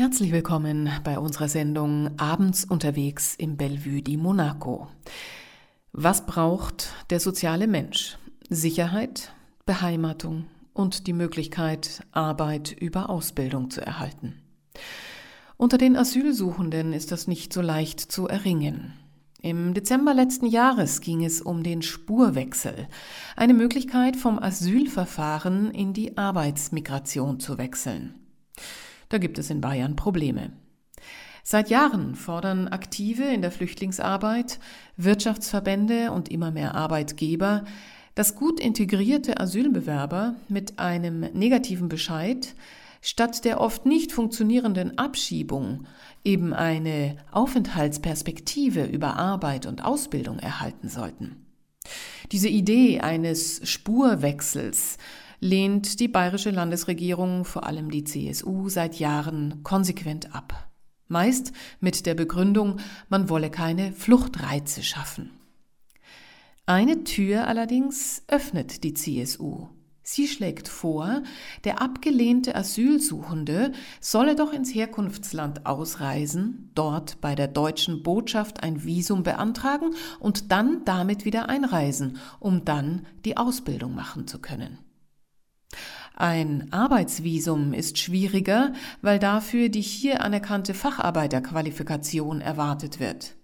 Herzlich willkommen bei unserer Sendung Abends unterwegs im Bellevue di Monaco. Was braucht der soziale Mensch? Sicherheit, Beheimatung und die Möglichkeit, Arbeit über Ausbildung zu erhalten. Unter den Asylsuchenden ist das nicht so leicht zu erringen. Im Dezember letzten Jahres ging es um den Spurwechsel, eine Möglichkeit vom Asylverfahren in die Arbeitsmigration zu wechseln. Da gibt es in Bayern Probleme. Seit Jahren fordern Aktive in der Flüchtlingsarbeit, Wirtschaftsverbände und immer mehr Arbeitgeber, dass gut integrierte Asylbewerber mit einem negativen Bescheid statt der oft nicht funktionierenden Abschiebung eben eine Aufenthaltsperspektive über Arbeit und Ausbildung erhalten sollten. Diese Idee eines Spurwechsels lehnt die bayerische Landesregierung, vor allem die CSU, seit Jahren konsequent ab. Meist mit der Begründung, man wolle keine Fluchtreize schaffen. Eine Tür allerdings öffnet die CSU. Sie schlägt vor, der abgelehnte Asylsuchende solle doch ins Herkunftsland ausreisen, dort bei der deutschen Botschaft ein Visum beantragen und dann damit wieder einreisen, um dann die Ausbildung machen zu können. Ein Arbeitsvisum ist schwieriger, weil dafür die hier anerkannte Facharbeiterqualifikation erwartet wird.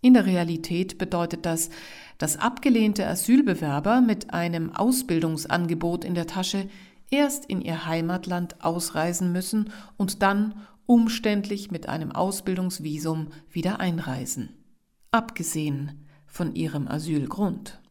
In der Realität bedeutet das, dass abgelehnte Asylbewerber mit einem Ausbildungsangebot in der Tasche erst in ihr Heimatland ausreisen müssen und dann umständlich mit einem Ausbildungsvisum wieder einreisen, abgesehen von ihrem Asylgrund.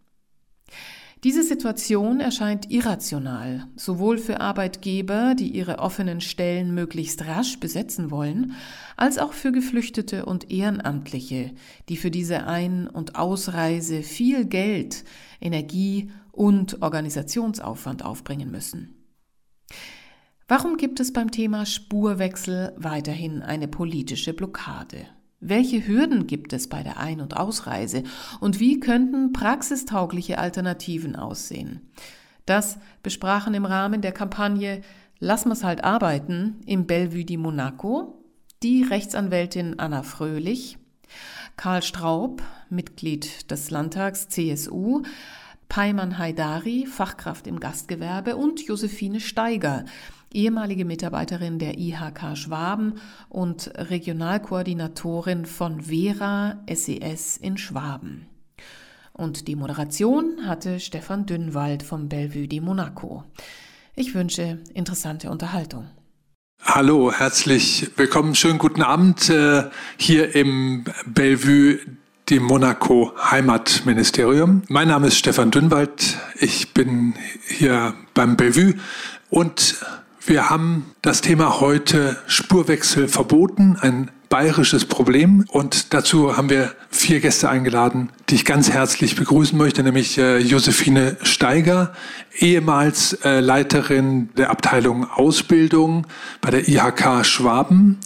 Diese Situation erscheint irrational, sowohl für Arbeitgeber, die ihre offenen Stellen möglichst rasch besetzen wollen, als auch für Geflüchtete und Ehrenamtliche, die für diese Ein- und Ausreise viel Geld, Energie und Organisationsaufwand aufbringen müssen. Warum gibt es beim Thema Spurwechsel weiterhin eine politische Blockade? Welche Hürden gibt es bei der Ein- und Ausreise und wie könnten praxistaugliche Alternativen aussehen? Das besprachen im Rahmen der Kampagne Lass mal's halt arbeiten im Bellevue di Monaco die Rechtsanwältin Anna Fröhlich, Karl Straub, Mitglied des Landtags CSU, Peiman Haidari, Fachkraft im Gastgewerbe und Josephine Steiger, ehemalige Mitarbeiterin der IHK Schwaben und Regionalkoordinatorin von Vera SES e in Schwaben. Und die Moderation hatte Stefan Dünnwald vom Bellevue di Monaco. Ich wünsche interessante Unterhaltung. Hallo, herzlich willkommen. Schönen guten Abend äh, hier im Bellevue di Monaco Heimatministerium. Mein Name ist Stefan Dünnwald. Ich bin hier beim Bellevue und wir haben das Thema heute Spurwechsel verboten, ein bayerisches Problem. Und dazu haben wir vier Gäste eingeladen, die ich ganz herzlich begrüßen möchte, nämlich äh, Josephine Steiger, ehemals äh, Leiterin der Abteilung Ausbildung bei der IHK Schwaben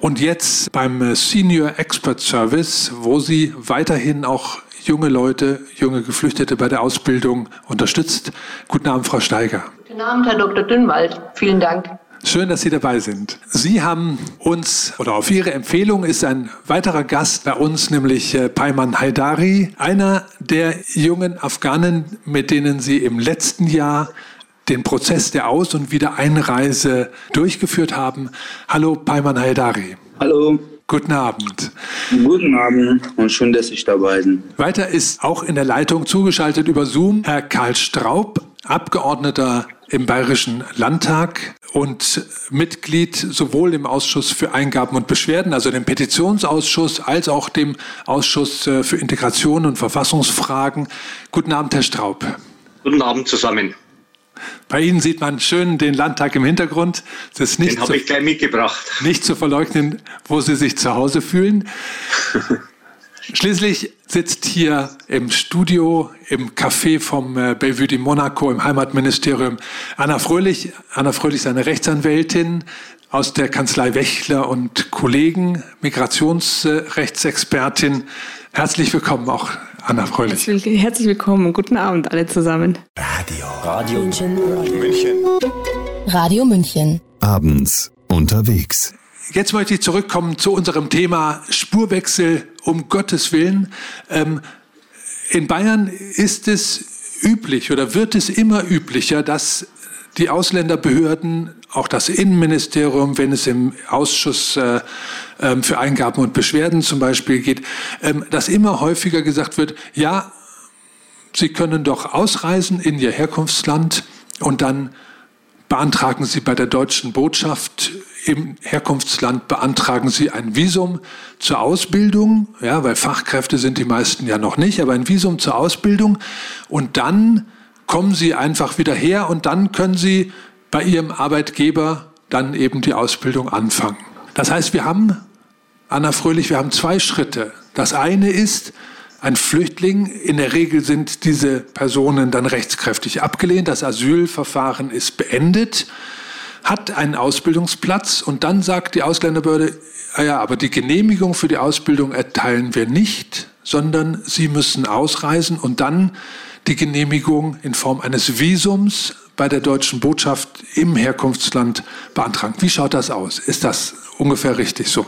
und jetzt beim äh, Senior Expert Service, wo sie weiterhin auch junge Leute, junge Geflüchtete bei der Ausbildung unterstützt. Guten Abend, Frau Steiger. Guten Abend, Herr Dr. Dünnwald. Vielen Dank. Schön, dass Sie dabei sind. Sie haben uns, oder auf Ihre Empfehlung ist ein weiterer Gast bei uns, nämlich äh, Payman Haidari, einer der jungen Afghanen, mit denen Sie im letzten Jahr den Prozess der Aus- und Wiedereinreise durchgeführt haben. Hallo, Payman Haidari. Hallo. Guten Abend. Guten Abend und schön, dass ich dabei bin. Weiter ist auch in der Leitung zugeschaltet über Zoom Herr Karl Straub, Abgeordneter im Bayerischen Landtag und Mitglied sowohl im Ausschuss für Eingaben und Beschwerden, also dem Petitionsausschuss, als auch dem Ausschuss äh, für Integration und Verfassungsfragen. Guten Abend, Herr Straub. Guten Abend zusammen. Bei Ihnen sieht man schön den Landtag im Hintergrund. Das ist nicht den habe ich gleich mitgebracht. Nicht zu verleugnen, wo Sie sich zu Hause fühlen. Schließlich sitzt hier im Studio, im Café vom äh, Bellevue de Monaco im Heimatministerium Anna Fröhlich. Anna Fröhlich ist eine Rechtsanwältin aus der Kanzlei Wächler und Kollegen, Migrationsrechtsexpertin. Herzlich willkommen auch, Anna Fröhlich. Herzlich willkommen. Guten Abend alle zusammen. Radio. Radio München. Radio München. Abends unterwegs. jetzt möchte ich zurückkommen zu unserem Thema Spurwechsel um Gottes Willen. Ähm, in Bayern ist es üblich oder wird es immer üblicher, dass die Ausländerbehörden, auch das Innenministerium, wenn es im Ausschuss äh, ähm, für Eingaben und Beschwerden zum Beispiel geht, ähm, dass immer häufiger gesagt wird, ja, Sie können doch ausreisen in Ihr Herkunftsland und dann beantragen Sie bei der deutschen Botschaft im Herkunftsland, beantragen Sie ein Visum zur Ausbildung, ja, weil Fachkräfte sind die meisten ja noch nicht, aber ein Visum zur Ausbildung und dann kommen Sie einfach wieder her und dann können Sie bei Ihrem Arbeitgeber dann eben die Ausbildung anfangen. Das heißt, wir haben, Anna Fröhlich, wir haben zwei Schritte. Das eine ist, ein Flüchtling. In der Regel sind diese Personen dann rechtskräftig abgelehnt. Das Asylverfahren ist beendet, hat einen Ausbildungsplatz und dann sagt die Ausländerbehörde, ah ja, aber die Genehmigung für die Ausbildung erteilen wir nicht, sondern Sie müssen ausreisen und dann die Genehmigung in Form eines Visums bei der deutschen Botschaft im Herkunftsland beantragen. Wie schaut das aus? Ist das ungefähr richtig so?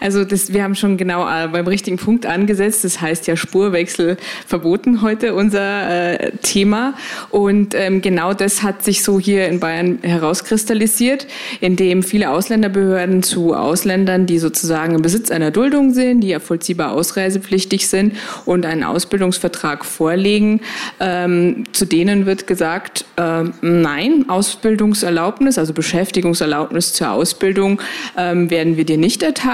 Also das, wir haben schon genau äh, beim richtigen Punkt angesetzt. Das heißt ja Spurwechsel verboten heute unser äh, Thema. Und ähm, genau das hat sich so hier in Bayern herauskristallisiert, indem viele Ausländerbehörden zu Ausländern, die sozusagen im Besitz einer Duldung sind, die ja vollziehbar ausreisepflichtig sind und einen Ausbildungsvertrag vorlegen, ähm, zu denen wird gesagt, äh, nein, Ausbildungserlaubnis, also Beschäftigungserlaubnis zur Ausbildung ähm, werden wir dir nicht erteilen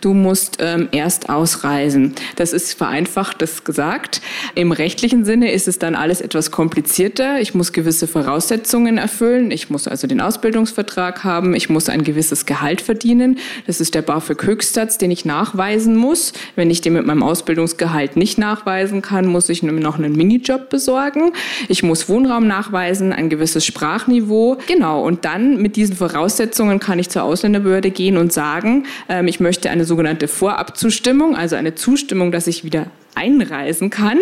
du musst ähm, erst ausreisen. Das ist vereinfacht das gesagt. Im rechtlichen Sinne ist es dann alles etwas komplizierter. Ich muss gewisse Voraussetzungen erfüllen. Ich muss also den Ausbildungsvertrag haben. Ich muss ein gewisses Gehalt verdienen. Das ist der BAföG-Höchstsatz, den ich nachweisen muss. Wenn ich den mit meinem Ausbildungsgehalt nicht nachweisen kann, muss ich noch einen Minijob besorgen. Ich muss Wohnraum nachweisen, ein gewisses Sprachniveau. Genau. Und dann mit diesen Voraussetzungen kann ich zur Ausländerbehörde gehen und sagen, ähm, ich möchte eine sogenannte Vorabzustimmung, also eine Zustimmung, dass ich wieder einreisen kann.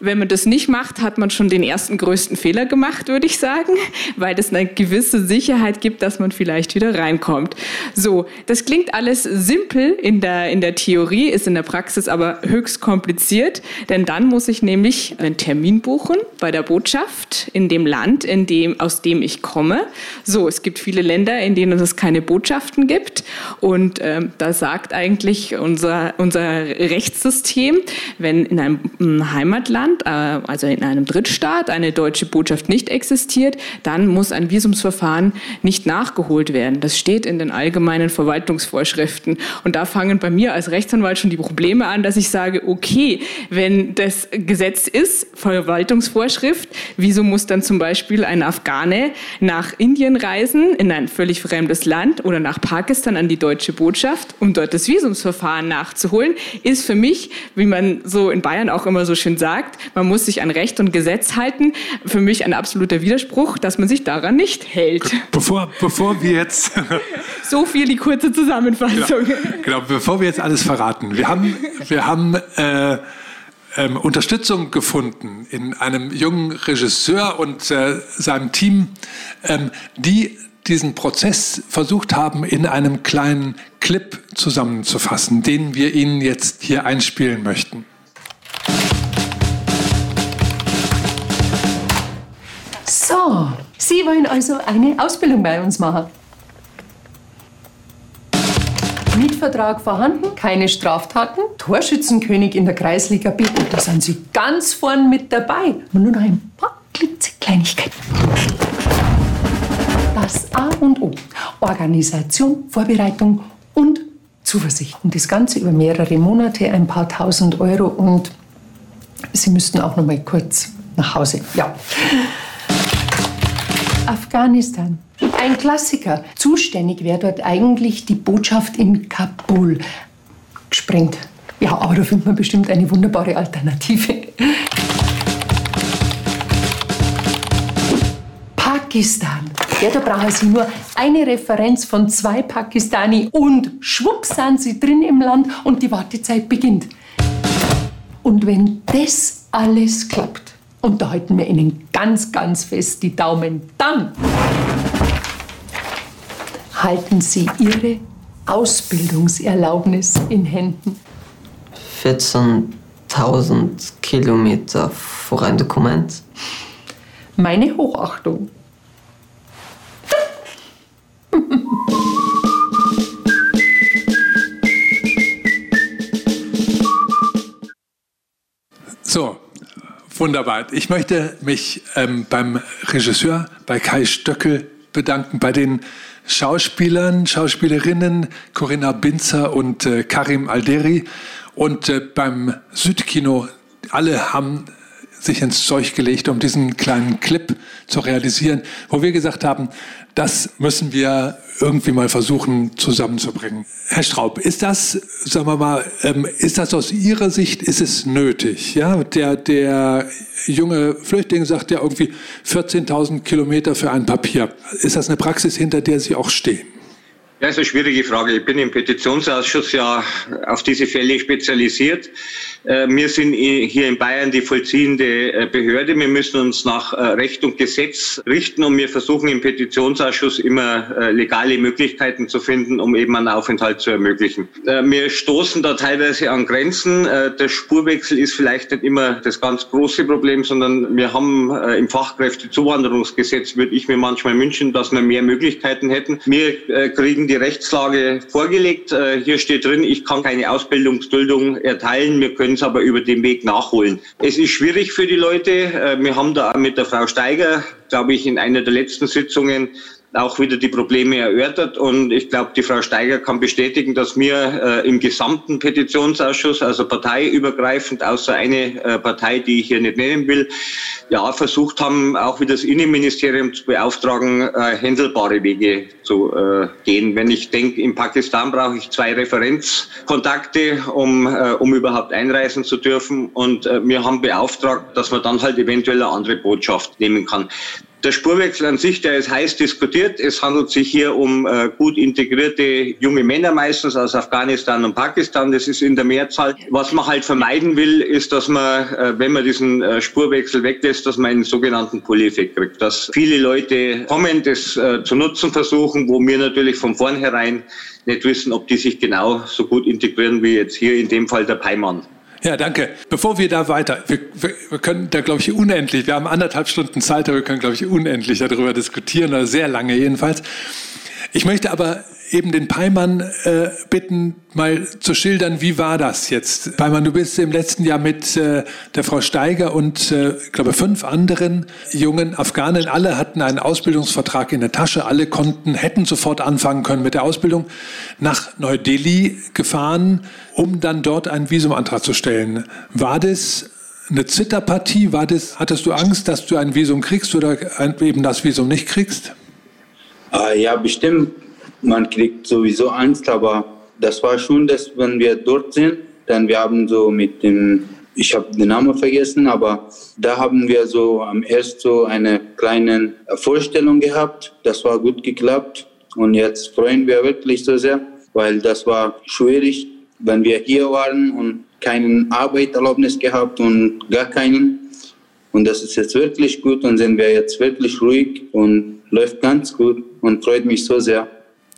Wenn man das nicht macht, hat man schon den ersten größten Fehler gemacht, würde ich sagen, weil das eine gewisse Sicherheit gibt, dass man vielleicht wieder reinkommt. So, das klingt alles simpel in der, in der Theorie, ist in der Praxis aber höchst kompliziert, denn dann muss ich nämlich einen Termin buchen bei der Botschaft in dem Land, in dem, aus dem ich komme. So, es gibt viele Länder, in denen es keine Botschaften gibt und ähm, da sagt eigentlich unser, unser Rechtssystem, wenn wenn in einem Heimatland, äh, also in einem Drittstaat, eine deutsche Botschaft nicht existiert, dann muss ein Visumsverfahren nicht nachgeholt werden. Das steht in den allgemeinen Verwaltungsvorschriften. Und da fangen bei mir als Rechtsanwalt schon die Probleme an, dass ich sage, okay, wenn das Gesetz ist, Verwaltungsvorschrift, wieso muss dann zum Beispiel ein Afghane nach Indien reisen, in ein völlig fremdes Land oder nach Pakistan an die deutsche Botschaft, um dort das Visumsverfahren nachzuholen, ist für mich, wie man so in Bayern auch immer so schön sagt, man muss sich an Recht und Gesetz halten. Für mich ein absoluter Widerspruch, dass man sich daran nicht hält. Bevor, bevor wir jetzt... so viel die kurze Zusammenfassung. Genau, genau, bevor wir jetzt alles verraten. Wir haben, wir haben äh, ähm, Unterstützung gefunden in einem jungen Regisseur und äh, seinem Team, ähm, die diesen Prozess versucht haben, in einem kleinen Clip zusammenzufassen, den wir Ihnen jetzt hier einspielen möchten. So, Sie wollen also eine Ausbildung bei uns machen. Mietvertrag vorhanden, keine Straftaten, Torschützenkönig in der Kreisliga B. Und da sind Sie ganz vorn mit dabei. nur noch ein paar Kleinigkeiten. Das A und O. Organisation, Vorbereitung und Zuversicht. Und das Ganze über mehrere Monate, ein paar tausend Euro und Sie müssten auch noch mal kurz nach Hause. Ja. Afghanistan. Ein Klassiker. Zuständig wäre dort eigentlich die Botschaft in Kabul. Gesprengt. Ja, aber da findet man bestimmt eine wunderbare Alternative. Pakistan. Ja, da brauchen Sie nur eine Referenz von zwei Pakistani und schwupps sind Sie drin im Land und die Wartezeit beginnt. Und wenn das alles klappt, und da halten wir Ihnen ganz, ganz fest die Daumen. Dann halten Sie Ihre Ausbildungserlaubnis in Händen. 14.000 Kilometer für ein Dokument. Meine Hochachtung. wunderbar. Ich möchte mich ähm, beim Regisseur, bei Kai Stöckel bedanken, bei den Schauspielern, Schauspielerinnen Corinna Binzer und äh, Karim Alderi und äh, beim Südkino. Alle haben sich ins Zeug gelegt, um diesen kleinen Clip zu realisieren, wo wir gesagt haben, das müssen wir irgendwie mal versuchen zusammenzubringen. Herr Straub, ist das, sagen wir mal, ähm, ist das aus Ihrer Sicht, ist es nötig? Ja, der, der junge Flüchtling sagt ja irgendwie 14.000 Kilometer für ein Papier. Ist das eine Praxis, hinter der Sie auch stehen? Ja, ist eine schwierige Frage. Ich bin im Petitionsausschuss ja auf diese Fälle spezialisiert. Äh, wir sind hier in Bayern die vollziehende äh, Behörde. Wir müssen uns nach äh, Recht und Gesetz richten und wir versuchen im Petitionsausschuss immer legale Möglichkeiten zu finden, um eben einen Aufenthalt zu ermöglichen. Wir stoßen da teilweise an Grenzen. Der Spurwechsel ist vielleicht nicht immer das ganz große Problem, sondern wir haben im Fachkräftezuwanderungsgesetz, würde ich mir manchmal wünschen, dass wir mehr Möglichkeiten hätten. Wir kriegen die Rechtslage vorgelegt. Hier steht drin, ich kann keine Ausbildungsduldung erteilen. Wir können es aber über den Weg nachholen. Es ist schwierig für die Leute. Äh, wir haben da mit der Frau Steiger, glaube ich, in einer der letzten Sitzungen auch wieder die Probleme erörtert. Und ich glaube, die Frau Steiger kann bestätigen, dass wir äh, im gesamten Petitionsausschuss, also parteiübergreifend, außer eine äh, Partei, die ich hier nicht nennen will, ja, versucht haben, auch wie das Innenministerium zu beauftragen, äh, händelbare Wege zu äh, gehen. Wenn ich denke, in Pakistan brauche ich zwei Referenzkontakte, um, äh, um überhaupt einreisen zu dürfen. Und äh, wir haben beauftragt, dass man dann halt eventuell eine andere Botschaft nehmen kann. Der Spurwechsel an sich, der ist heiß diskutiert. Es handelt sich hier um äh, gut integrierte junge Männer meistens aus Afghanistan und Pakistan. Das ist in der Mehrzahl. Was man halt vermeiden will, ist, dass man, äh, wenn man diesen äh, Spurwechsel weglässt, dass man einen sogenannten Pull-Effekt kriegt. Dass viele Leute kommen, das äh, zu nutzen versuchen, wo wir natürlich von vornherein nicht wissen, ob die sich genau so gut integrieren wie jetzt hier in dem Fall der Peimann. Ja, danke. Bevor wir da weiter, wir, wir, wir können da, glaube ich, unendlich, wir haben anderthalb Stunden Zeit, aber wir können, glaube ich, unendlich darüber diskutieren, oder sehr lange jedenfalls. Ich möchte aber eben den Peimann äh, bitten, mal zu schildern, wie war das jetzt? Peimann, du bist im letzten Jahr mit äh, der Frau Steiger und, äh, ich glaube, fünf anderen jungen Afghanen, alle hatten einen Ausbildungsvertrag in der Tasche, alle konnten, hätten sofort anfangen können mit der Ausbildung, nach Neu-Delhi gefahren, um dann dort einen Visumantrag zu stellen. War das eine Zitterpartie? War das, hattest du Angst, dass du ein Visum kriegst oder eben das Visum nicht kriegst? Äh, ja, bestimmt man kriegt sowieso Angst, aber das war schon, dass wenn wir dort sind, dann wir haben so mit dem, ich habe den Namen vergessen, aber da haben wir so am ersten so eine kleine Vorstellung gehabt. Das war gut geklappt und jetzt freuen wir wirklich so sehr, weil das war schwierig, wenn wir hier waren und keine Arbeitserlaubnis gehabt und gar keinen. Und das ist jetzt wirklich gut und sind wir jetzt wirklich ruhig und läuft ganz gut und freut mich so sehr.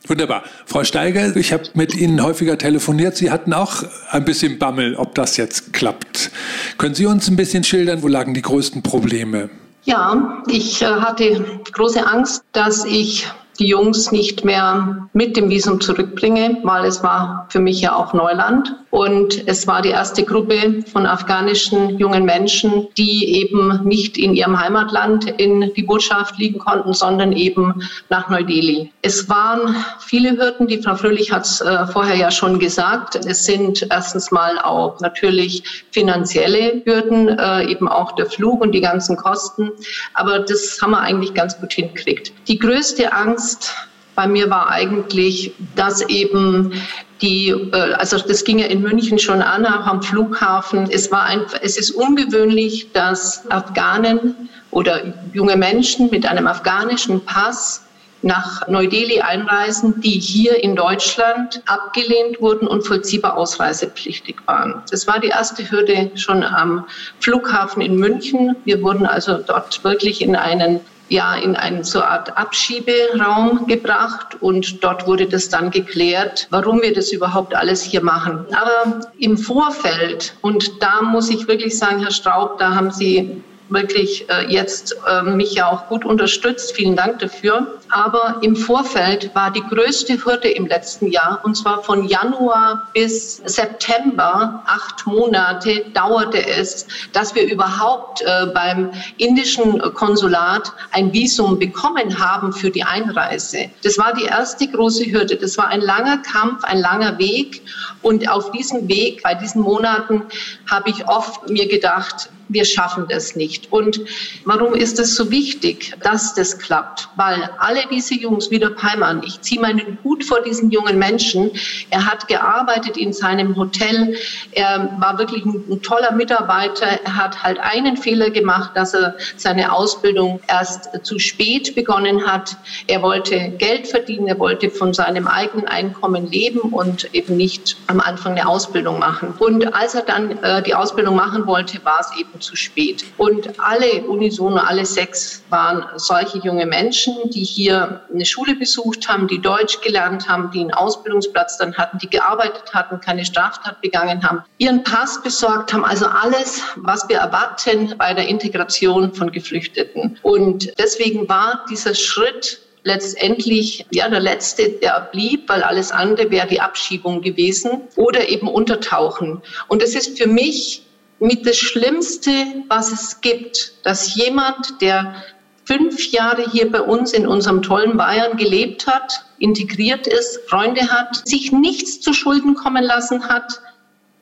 Wunderbar. Frau Steiger, ich habe mit Ihnen häufiger telefoniert. Sie hatten auch ein bisschen Bammel, ob das jetzt klappt. Können Sie uns ein bisschen schildern, wo lagen die größten Probleme? Ja, ich äh, hatte große Angst, dass ich die Jungs nicht mehr mit dem Visum zurückbringe, weil es war für mich ja auch Neuland. Und es war die erste Gruppe von afghanischen jungen Menschen, die eben nicht in ihrem Heimatland in die Botschaft liegen konnten, sondern eben nach Neu-Delhi. Es waren viele Hürden, die Frau Fröhlich hat es äh, vorher ja schon gesagt. Es sind erstens mal auch natürlich finanzielle Hürden, äh, eben auch der Flug und die ganzen Kosten. Aber das haben wir eigentlich ganz gut hingekriegt. Die größte Angst bei mir war eigentlich, dass eben die, äh, also das ging ja in München schon an, auch am Flughafen. Es war einfach, es ist ungewöhnlich, dass Afghanen oder junge Menschen mit einem afghanischen Pass nach Neu-Delhi einreisen, die hier in Deutschland abgelehnt wurden und vollziehbar ausreisepflichtig waren. Das war die erste Hürde schon am Flughafen in München. Wir wurden also dort wirklich in einen ja in eine so Art Abschieberaum gebracht und dort wurde das dann geklärt, warum wir das überhaupt alles hier machen. Aber im Vorfeld, und da muss ich wirklich sagen, Herr Straub, da haben Sie wirklich äh, jetzt äh, mich ja auch gut unterstützt. Vielen Dank dafür. Aber im Vorfeld war die größte Hürde im letzten Jahr, und zwar von Januar bis September, acht Monate dauerte es, dass wir überhaupt äh, beim indischen Konsulat ein Visum bekommen haben für die Einreise. Das war die erste große Hürde. Das war ein langer Kampf, ein langer Weg. Und auf diesem Weg, bei diesen Monaten, habe ich oft mir gedacht, wir schaffen das nicht. Und warum ist es so wichtig, dass das klappt? Weil alle diese Jungs, wie der Peimann, ich ziehe meinen Hut vor diesen jungen Menschen. Er hat gearbeitet in seinem Hotel. Er war wirklich ein, ein toller Mitarbeiter. Er hat halt einen Fehler gemacht, dass er seine Ausbildung erst zu spät begonnen hat. Er wollte Geld verdienen. Er wollte von seinem eigenen Einkommen leben und eben nicht am Anfang eine Ausbildung machen. Und als er dann äh, die Ausbildung machen wollte, war es eben zu spät. Und alle unisono, alle sechs waren solche junge Menschen, die hier eine Schule besucht haben, die Deutsch gelernt haben, die einen Ausbildungsplatz dann hatten, die gearbeitet hatten, keine Straftat begangen haben, ihren Pass besorgt haben, also alles, was wir erwarten bei der Integration von Geflüchteten. Und deswegen war dieser Schritt letztendlich ja der letzte, der blieb, weil alles andere wäre die Abschiebung gewesen oder eben Untertauchen. Und das ist für mich mit das Schlimmste, was es gibt, dass jemand, der fünf Jahre hier bei uns in unserem tollen Bayern gelebt hat, integriert ist, Freunde hat, sich nichts zu Schulden kommen lassen hat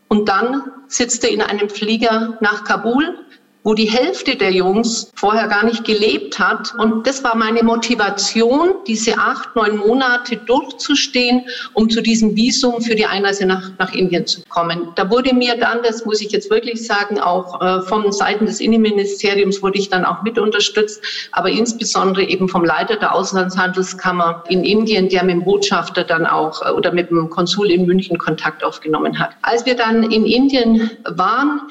und dann sitzt er in einem Flieger nach Kabul wo die Hälfte der Jungs vorher gar nicht gelebt hat. Und das war meine Motivation, diese acht, neun Monate durchzustehen, um zu diesem Visum für die Einreise nach, nach Indien zu kommen. Da wurde mir dann, das muss ich jetzt wirklich sagen, auch äh, von Seiten des Innenministeriums wurde ich dann auch mit unterstützt, aber insbesondere eben vom Leiter der Auslandshandelskammer in Indien, der mit dem Botschafter dann auch äh, oder mit dem Konsul in München Kontakt aufgenommen hat. Als wir dann in Indien waren,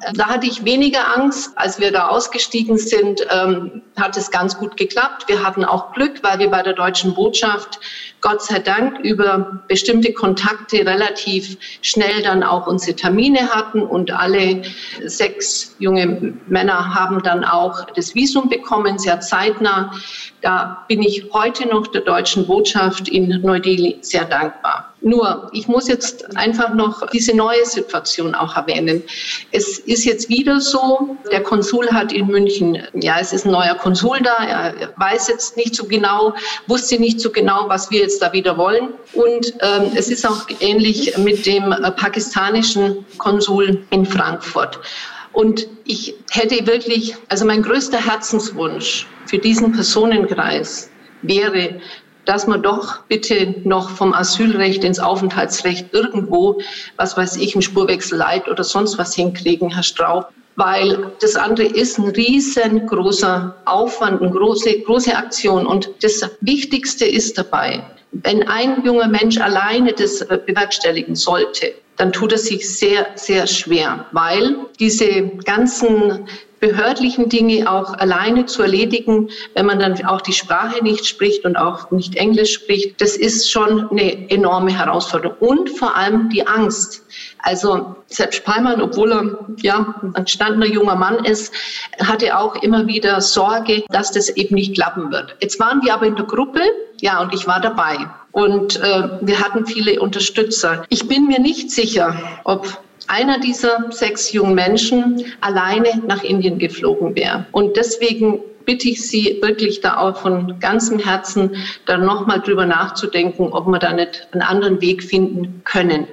äh, da hatte ich weniger Angst, als wir da ausgestiegen sind, ähm, hat es ganz gut geklappt. Wir hatten auch Glück, weil wir bei der deutschen Botschaft Gott sei Dank über bestimmte Kontakte relativ schnell dann auch unsere Termine hatten und alle sechs junge Männer haben dann auch das Visum bekommen, sehr zeitnah. Da bin ich heute noch der deutschen Botschaft in Neu-Delhi sehr dankbar. Nur, ich muss jetzt einfach noch diese neue Situation auch erwähnen. Es ist jetzt wieder so, der Konsul hat in München, ja, es ist ein neuer Konsul da, er weiß jetzt nicht so genau, wusste nicht so genau, was wir jetzt da wieder wollen. Und ähm, es ist auch ähnlich mit dem äh, pakistanischen Konsul in Frankfurt. Und ich hätte wirklich, also mein größter Herzenswunsch für diesen Personenkreis wäre, dass man doch bitte noch vom Asylrecht ins Aufenthaltsrecht irgendwo, was weiß ich, einen Spurwechsel oder sonst was hinkriegen, Herr Straub. Weil das andere ist ein riesengroßer Aufwand, eine große, große Aktion. Und das Wichtigste ist dabei, wenn ein junger Mensch alleine das äh, bewerkstelligen sollte, dann tut es sich sehr, sehr schwer, weil diese ganzen behördlichen Dinge auch alleine zu erledigen, wenn man dann auch die Sprache nicht spricht und auch nicht Englisch spricht, das ist schon eine enorme Herausforderung. Und vor allem die Angst. Also selbst Palmer, obwohl er ja ein gestandener junger Mann ist, hatte auch immer wieder Sorge, dass das eben nicht klappen wird. Jetzt waren wir aber in der Gruppe, ja, und ich war dabei. Und äh, wir hatten viele Unterstützer. Ich bin mir nicht sicher, ob einer dieser sechs jungen Menschen alleine nach Indien geflogen wäre. Und deswegen bitte ich Sie wirklich da auch von ganzem Herzen, da nochmal drüber nachzudenken, ob wir da nicht einen anderen Weg finden können.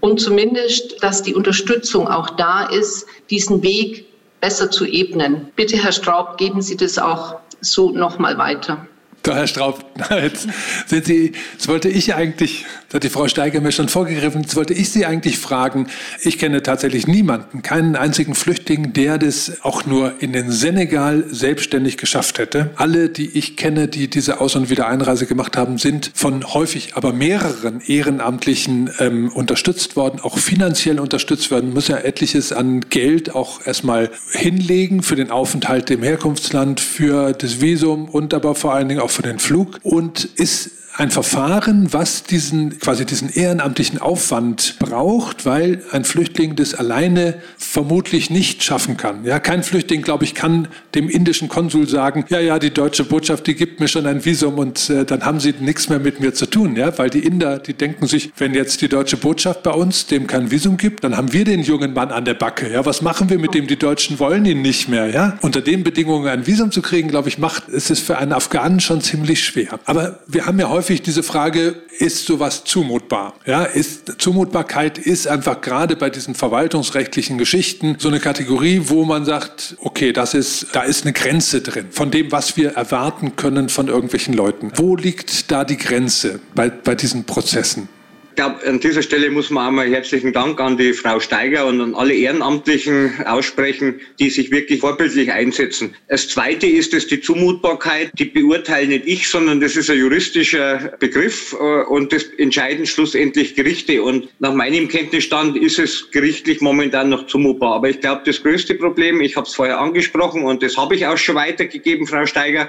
Und zumindest, dass die Unterstützung auch da ist, diesen Weg besser zu ebnen. Bitte, Herr Straub, geben Sie das auch so nochmal weiter. Doch, Herr Straub, jetzt sind Sie, das wollte ich eigentlich, das hat die Frau Steiger mir schon vorgegriffen, jetzt wollte ich Sie eigentlich fragen, ich kenne tatsächlich niemanden, keinen einzigen Flüchtling, der das auch nur in den Senegal selbstständig geschafft hätte. Alle, die ich kenne, die diese Aus- und Wiedereinreise gemacht haben, sind von häufig, aber mehreren Ehrenamtlichen ähm, unterstützt worden, auch finanziell unterstützt worden, muss ja etliches an Geld auch erstmal hinlegen für den Aufenthalt im Herkunftsland, für das Visum und aber vor allen Dingen auch für den Flug. Und ist ein Verfahren, was diesen quasi diesen ehrenamtlichen Aufwand braucht, weil ein Flüchtling das alleine vermutlich nicht schaffen kann. Ja, kein Flüchtling, glaube ich, kann dem indischen Konsul sagen, ja, ja, die deutsche Botschaft, die gibt mir schon ein Visum und äh, dann haben sie nichts mehr mit mir zu tun, ja, weil die Inder, die denken sich, wenn jetzt die deutsche Botschaft bei uns dem kein Visum gibt, dann haben wir den jungen Mann an der Backe. Ja, was machen wir mit dem? Die Deutschen wollen ihn nicht mehr, ja. Unter den Bedingungen ein Visum zu kriegen, glaube ich, macht ist es für einen Afghanen schon ziemlich schwer. Aber wir haben ja häufig häufig diese Frage, ist sowas zumutbar? Ja, ist, Zumutbarkeit ist einfach gerade bei diesen verwaltungsrechtlichen Geschichten so eine Kategorie, wo man sagt, okay, das ist, da ist eine Grenze drin von dem, was wir erwarten können von irgendwelchen Leuten. Wo liegt da die Grenze bei, bei diesen Prozessen? Glaube, an dieser Stelle muss man einmal herzlichen Dank an die Frau Steiger und an alle Ehrenamtlichen aussprechen, die sich wirklich vorbildlich einsetzen. Das Zweite ist es die Zumutbarkeit. Die beurteile nicht ich, sondern das ist ein juristischer Begriff äh, und das entscheiden schlussendlich Gerichte. Und nach meinem Kenntnisstand ist es gerichtlich momentan noch zumutbar. Aber ich glaube, das größte Problem, ich habe es vorher angesprochen und das habe ich auch schon weitergegeben, Frau Steiger,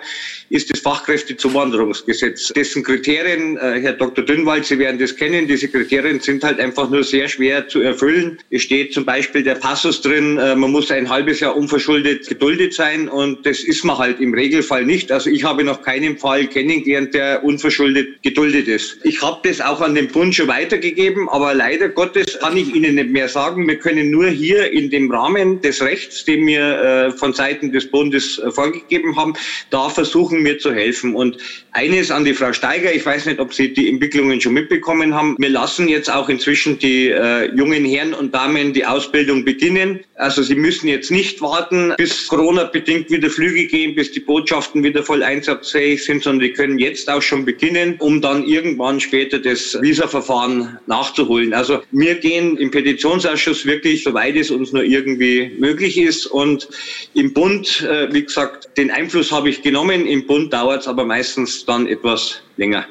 ist das Fachkräftezuwanderungsgesetz. Dessen Kriterien, äh, Herr Dr. Dünnwald, Sie werden das kennen, diese Kriterien sind halt einfach nur sehr schwer zu erfüllen. Es steht zum Beispiel der Passus drin, äh, man muss ein halbes Jahr unverschuldet geduldet sein und das ist man halt im Regelfall nicht. Also ich habe noch keinen Fall kennengelernt, der unverschuldet geduldet ist. Ich habe das auch an den Bund schon weitergegeben, aber leider Gottes kann ich Ihnen nicht mehr sagen. Wir können nur hier in dem Rahmen des Rechts, den wir äh, von Seiten des Bundes äh, vorgegeben haben, da versuchen wir zu helfen. Und eines an die Frau Steiger, ich weiß nicht, ob Sie die Entwicklungen schon mitbekommen haben. Wir lassen jetzt auch inzwischen die äh, jungen Herren und Damen die Ausbildung beginnen. Also sie müssen jetzt nicht warten, bis Corona-bedingt wieder Flüge gehen, bis die Botschaften wieder voll einsatzfähig sind, sondern die können jetzt auch schon beginnen, um dann irgendwann später das Visa-Verfahren nachzuholen. Also wir gehen im Petitionsausschuss wirklich, soweit es uns nur irgendwie möglich ist. Und im Bund, äh, wie gesagt, den Einfluss habe ich genommen. Im Bund dauert es aber meistens dann etwas länger.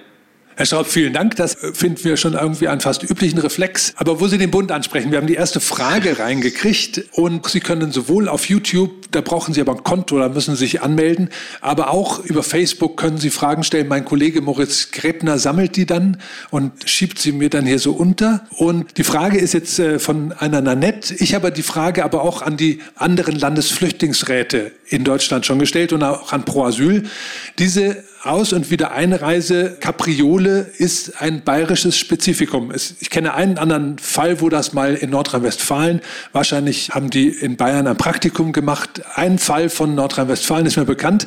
Herr Schraub, vielen Dank. Das finden wir schon irgendwie einen fast üblichen Reflex. Aber wo Sie den Bund ansprechen, wir haben die erste Frage reingekriegt und Sie können sowohl auf YouTube, da brauchen Sie aber ein Konto, da müssen Sie sich anmelden, aber auch über Facebook können Sie Fragen stellen. Mein Kollege Moritz Gräbner sammelt die dann und schiebt sie mir dann hier so unter. Und die Frage ist jetzt äh, von einer Nanette. Ich habe die Frage aber auch an die anderen Landesflüchtlingsräte in Deutschland schon gestellt und auch an Pro Asyl. Diese aus- und Wiedereinreise Kapriole ist ein bayerisches Spezifikum. Ich kenne einen anderen Fall, wo das mal in Nordrhein-Westfalen, wahrscheinlich haben die in Bayern ein Praktikum gemacht. Ein Fall von Nordrhein-Westfalen ist mir bekannt.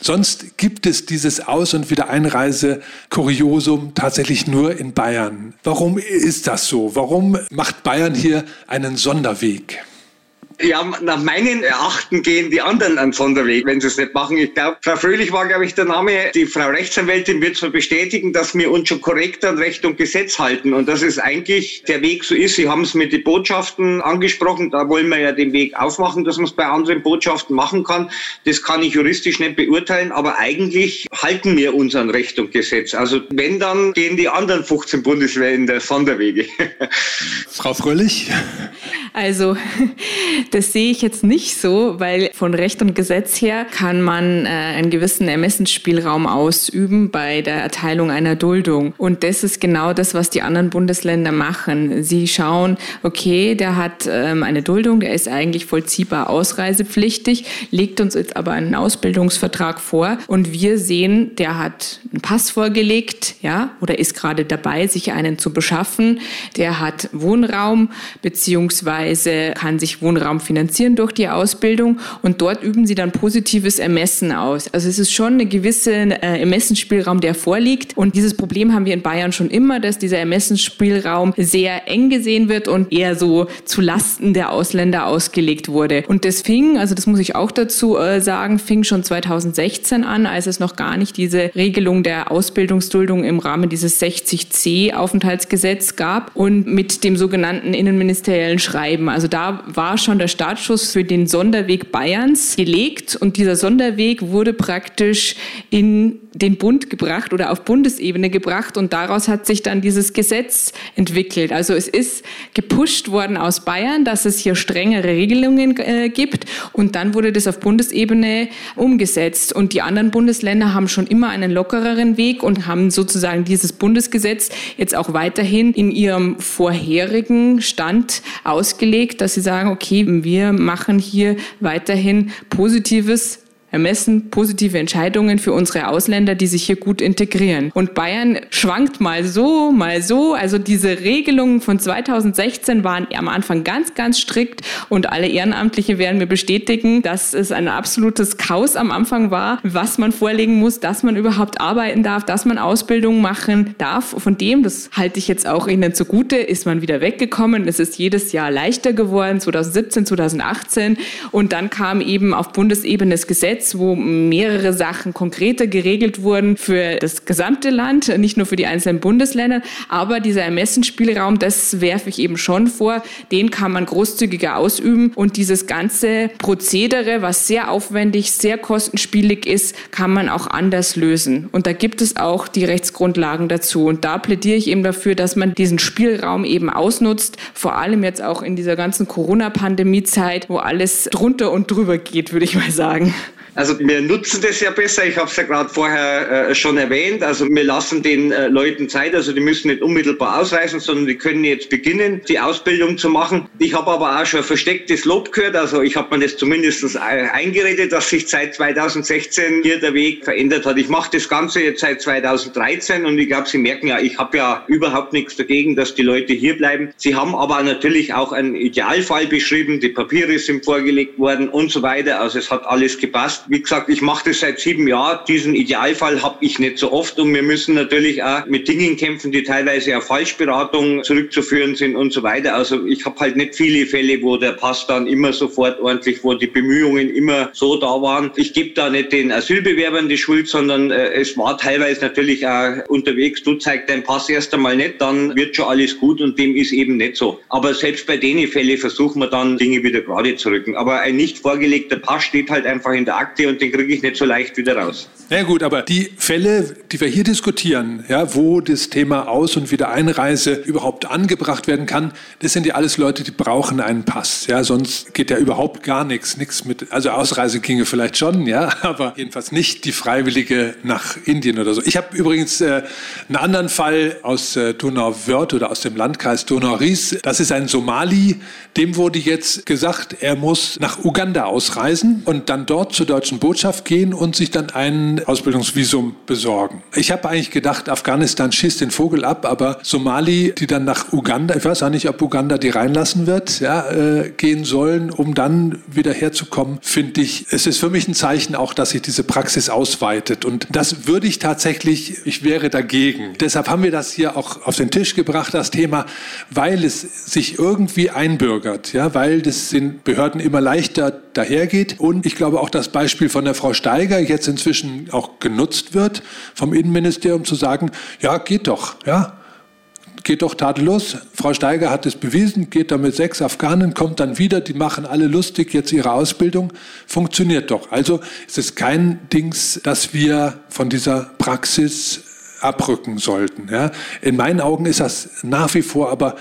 Sonst gibt es dieses Aus- und Wiedereinreise-Kuriosum tatsächlich nur in Bayern. Warum ist das so? Warum macht Bayern hier einen Sonderweg? Ja, nach meinen Erachten gehen die anderen einen Sonderweg, wenn sie es nicht machen. Ich glaube, Frau Fröhlich war, glaube ich, der Name. Die Frau Rechtsanwältin wird zwar bestätigen, dass wir uns schon korrekt an Recht und Gesetz halten und dass es eigentlich der Weg so ist. Sie haben es mit den Botschaften angesprochen. Da wollen wir ja den Weg aufmachen, dass man es bei anderen Botschaften machen kann. Das kann ich juristisch nicht beurteilen, aber eigentlich halten wir uns an Recht und Gesetz. Also wenn, dann gehen die anderen 15 Bundesländer Sonderwege. Frau Fröhlich? Also, das sehe ich jetzt nicht so, weil von Recht und Gesetz her kann man äh, einen gewissen Ermessensspielraum ausüben bei der Erteilung einer Duldung. Und das ist genau das, was die anderen Bundesländer machen. Sie schauen, okay, der hat ähm, eine Duldung, der ist eigentlich vollziehbar ausreisepflichtig, legt uns jetzt aber einen Ausbildungsvertrag vor und wir sehen, der hat einen Pass vorgelegt, ja, oder ist gerade dabei, sich einen zu beschaffen, der hat Wohnraum beziehungsweise beziehungsweise kann sich Wohnraum finanzieren durch die Ausbildung und dort üben sie dann positives Ermessen aus. Also es ist schon eine gewisse äh, Ermessensspielraum, der vorliegt und dieses Problem haben wir in Bayern schon immer, dass dieser Ermessensspielraum sehr eng gesehen wird und eher so zu Lasten der Ausländer ausgelegt wurde. Und das fing, also das muss ich auch dazu äh, sagen, fing schon 2016 an, als es noch gar nicht diese Regelung der Ausbildungsduldung im Rahmen dieses 60c Aufenthaltsgesetz gab und mit dem sogenannten innenministeriellen Schreiben. Also da war schon der Startschuss für den Sonderweg Bayerns gelegt. Und dieser Sonderweg wurde praktisch in den Bund gebracht oder auf Bundesebene gebracht. Und daraus hat sich dann dieses Gesetz entwickelt. Also es ist gepusht worden aus Bayern, dass es hier strengere Regelungen äh, gibt. Und dann wurde das auf Bundesebene umgesetzt. Und die anderen Bundesländer haben schon immer einen lockereren Weg und haben sozusagen dieses Bundesgesetz jetzt auch weiterhin in ihrem vorherigen Stand ausgelegt, dass sie sagen, okay, wir machen hier weiterhin positives ermessen positive Entscheidungen für unsere Ausländer, die sich hier gut integrieren. Und Bayern schwankt mal so, mal so. Also diese Regelungen von 2016 waren am Anfang ganz, ganz strikt und alle Ehrenamtliche werden mir bestätigen, dass es ein absolutes Chaos am Anfang war, was man vorlegen muss, dass man überhaupt arbeiten darf, dass man Ausbildung machen darf. Von dem, das halte ich jetzt auch Ihnen zugute, ist man wieder weggekommen. Es ist jedes Jahr leichter geworden, 2017, 2018. Und dann kam eben auf Bundesebene das Gesetz, Gesetz, wo mehrere Sachen konkreter geregelt wurden für das gesamte Land, nicht nur für die einzelnen Bundesländer. Aber dieser Ermessensspielraum, das werfe ich eben schon vor, den kann man großzügiger ausüben. Und dieses ganze Prozedere, was sehr aufwendig, sehr kostenspielig ist, kann man auch anders lösen. Und da gibt es auch die Rechtsgrundlagen dazu. Und da plädiere ich eben dafür, dass man diesen Spielraum eben ausnutzt, vor allem jetzt auch in dieser ganzen Corona-Pandemie-Zeit, wo alles drunter und drüber geht, würde ich mal sagen. Also wir nutzen das ja besser. Ich habe es ja gerade vorher äh, schon erwähnt. Also wir lassen den äh, Leuten Zeit. Also die müssen nicht unmittelbar ausreisen, sondern die können jetzt beginnen, die Ausbildung zu machen. Ich habe aber auch schon verstecktes Lob gehört. Also ich habe mir das zumindest äh, eingeredet, dass sich seit 2016 hier der Weg verändert hat. Ich mache das Ganze jetzt seit 2013 und ich glaube, Sie merken ja, ich habe ja überhaupt nichts dagegen, dass die Leute hier bleiben. Sie haben aber natürlich auch einen Idealfall beschrieben. Die Papiere sind vorgelegt worden und so weiter. Also es hat alles gepasst wie gesagt, ich mache das seit sieben Jahren. Diesen Idealfall habe ich nicht so oft und wir müssen natürlich auch mit Dingen kämpfen, die teilweise auf Falschberatung zurückzuführen sind und so weiter. Also ich habe halt nicht viele Fälle, wo der Pass dann immer sofort ordentlich, wo die Bemühungen immer so da waren. Ich gebe da nicht den Asylbewerbern die Schuld, sondern äh, es war teilweise natürlich auch unterwegs, du zeigst deinen Pass erst einmal nicht, dann wird schon alles gut und dem ist eben nicht so. Aber selbst bei den Fällen versuchen wir dann Dinge wieder gerade zu rücken. Aber ein nicht vorgelegter Pass steht halt einfach in der Akte Akte und den kriege ich nicht so leicht wieder raus. Ja gut, aber die Fälle, die wir hier diskutieren, ja, wo das Thema Aus- und Wiedereinreise überhaupt angebracht werden kann, das sind ja alles Leute, die brauchen einen Pass. Ja, sonst geht ja überhaupt gar nichts, nichts mit. Also Ausreise ginge vielleicht schon, ja, aber jedenfalls nicht die Freiwillige nach Indien oder so. Ich habe übrigens äh, einen anderen Fall aus äh, Donauwörth oder aus dem Landkreis Donau-Ries. Das ist ein Somali, dem wurde jetzt gesagt, er muss nach Uganda ausreisen und dann dort zur deutschen deutschen Botschaft gehen und sich dann ein Ausbildungsvisum besorgen. Ich habe eigentlich gedacht, Afghanistan schießt den Vogel ab, aber Somali, die dann nach Uganda, ich weiß auch nicht, ob Uganda die reinlassen wird, ja, äh, gehen sollen, um dann wieder herzukommen, finde ich, es ist für mich ein Zeichen auch, dass sich diese Praxis ausweitet. Und das würde ich tatsächlich, ich wäre dagegen. Deshalb haben wir das hier auch auf den Tisch gebracht, das Thema, weil es sich irgendwie einbürgert, ja, weil das den Behörden immer leichter dahergeht. Und ich glaube auch das Beispiel Beispiel von der Frau Steiger jetzt inzwischen auch genutzt wird vom Innenministerium zu sagen, ja, geht doch, ja, geht doch tadellos. Frau Steiger hat es bewiesen, geht da mit sechs Afghanen, kommt dann wieder, die machen alle lustig jetzt ihre Ausbildung, funktioniert doch. Also es ist kein Dings, dass wir von dieser Praxis abrücken sollten. Ja. In meinen Augen ist das nach wie vor aber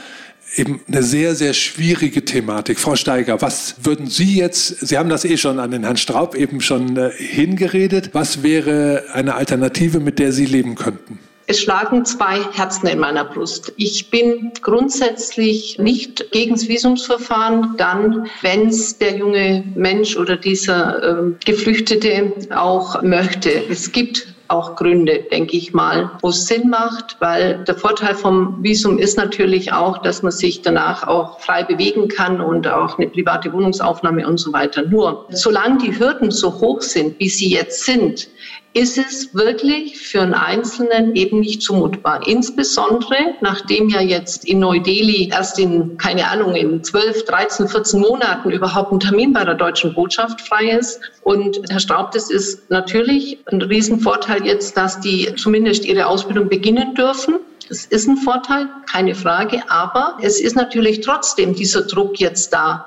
eben eine sehr, sehr schwierige Thematik. Frau Steiger, was würden Sie jetzt, Sie haben das eh schon an den Herrn Straub eben schon äh, hingeredet, was wäre eine Alternative, mit der Sie leben könnten? Es schlagen zwei Herzen in meiner Brust. Ich bin grundsätzlich nicht gegen das Visumsverfahren, dann, wenn es der junge Mensch oder dieser äh, Geflüchtete auch möchte. Es gibt auch Gründe, denke ich mal, wo es Sinn macht, weil der Vorteil vom Visum ist natürlich auch, dass man sich danach auch frei bewegen kann und auch eine private Wohnungsaufnahme und so weiter. Nur, solange die Hürden so hoch sind, wie sie jetzt sind, ist es wirklich für einen Einzelnen eben nicht zumutbar. Insbesondere, nachdem ja jetzt in Neu-Delhi erst in, keine Ahnung, in 12, 13, 14 Monaten überhaupt ein Termin bei der deutschen Botschaft frei ist. Und Herr Straub, das ist natürlich ein Riesenvorteil jetzt, dass die zumindest ihre Ausbildung beginnen dürfen. Das ist ein Vorteil, keine Frage, aber es ist natürlich trotzdem dieser Druck jetzt da.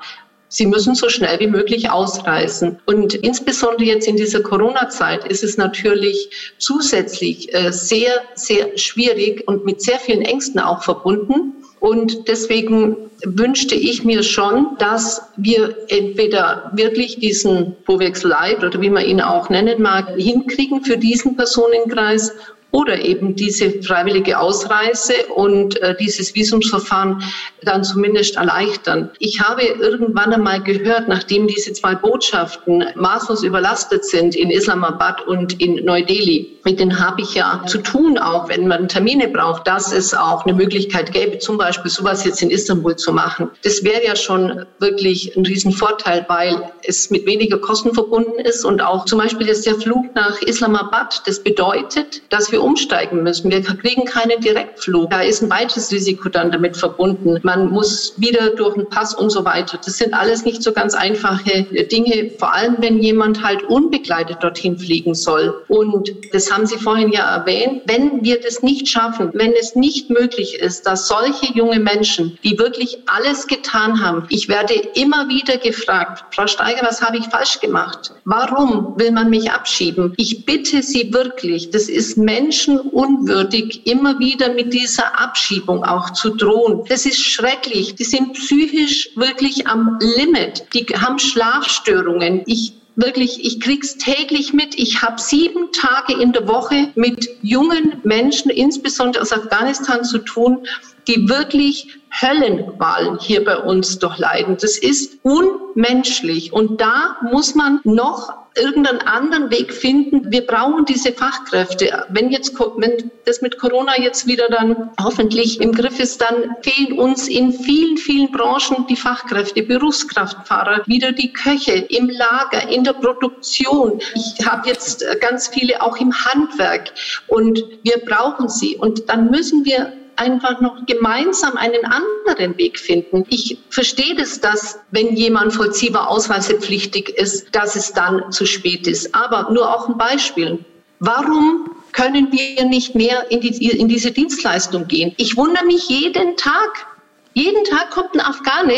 Sie müssen so schnell wie möglich ausreisen. Und insbesondere jetzt in dieser Corona-Zeit ist es natürlich zusätzlich äh, sehr, sehr schwierig und mit sehr vielen Ängsten auch verbunden. Und deswegen wünschte ich mir schon, dass wir entweder wirklich diesen Bowechsel Light oder wie man ihn auch nennen mag, hinkriegen für diesen Personenkreis oder eben diese freiwillige Ausreise und äh, dieses Visumsverfahren dann zumindest erleichtern. Ich habe irgendwann einmal gehört, nachdem diese zwei Botschaften maßlos überlastet sind in Islamabad und in Neu-Delhi, mit denen habe ich ja zu tun, auch wenn man Termine braucht, dass es auch eine Möglichkeit gäbe, zum Beispiel sowas jetzt in Istanbul zu machen. Das wäre ja schon wirklich ein Riesenvorteil, weil es mit weniger Kosten verbunden ist und auch zum Beispiel jetzt der Flug nach Islamabad, das bedeutet, dass wir wir umsteigen müssen. Wir kriegen keinen Direktflug. Da ist ein weiteres Risiko dann damit verbunden. Man muss wieder durch einen Pass und so weiter. Das sind alles nicht so ganz einfache Dinge, vor allem wenn jemand halt unbegleitet dorthin fliegen soll. Und das haben Sie vorhin ja erwähnt. Wenn wir das nicht schaffen, wenn es nicht möglich ist, dass solche junge Menschen, die wirklich alles getan haben, ich werde immer wieder gefragt, Frau Steiger, was habe ich falsch gemacht? Warum will man mich abschieben? Ich bitte Sie wirklich, das ist Mensch menschenunwürdig, immer wieder mit dieser Abschiebung auch zu drohen. Das ist schrecklich. Die sind psychisch wirklich am Limit. Die haben Schlafstörungen. Ich wirklich, ich krieg's täglich mit. Ich habe sieben Tage in der Woche mit jungen Menschen, insbesondere aus Afghanistan, zu tun, die wirklich Höllenwahlen hier bei uns durchleiden. Das ist unmenschlich. Und da muss man noch irgendeinen anderen Weg finden. Wir brauchen diese Fachkräfte. Wenn jetzt, wenn das mit Corona jetzt wieder dann hoffentlich im Griff ist, dann fehlen uns in vielen, vielen Branchen die Fachkräfte, Berufskraftfahrer, wieder die Köche im Lager, in der Produktion. Ich habe jetzt ganz viele auch im Handwerk und wir brauchen sie. Und dann müssen wir einfach noch gemeinsam einen anderen Weg finden. Ich verstehe das, dass wenn jemand vollziehbar ausweisepflichtig ist, dass es dann zu spät ist. Aber nur auch ein Beispiel. Warum können wir nicht mehr in, die, in diese Dienstleistung gehen? Ich wundere mich jeden Tag. Jeden Tag kommt ein Afghane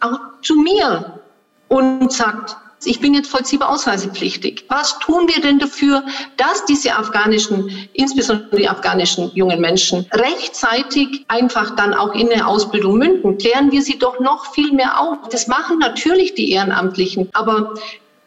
auch zu mir und sagt, ich bin jetzt vollziehbar ausweisepflichtig. Was tun wir denn dafür, dass diese afghanischen, insbesondere die afghanischen jungen Menschen rechtzeitig einfach dann auch in eine Ausbildung münden? Klären wir sie doch noch viel mehr auf. Das machen natürlich die Ehrenamtlichen, aber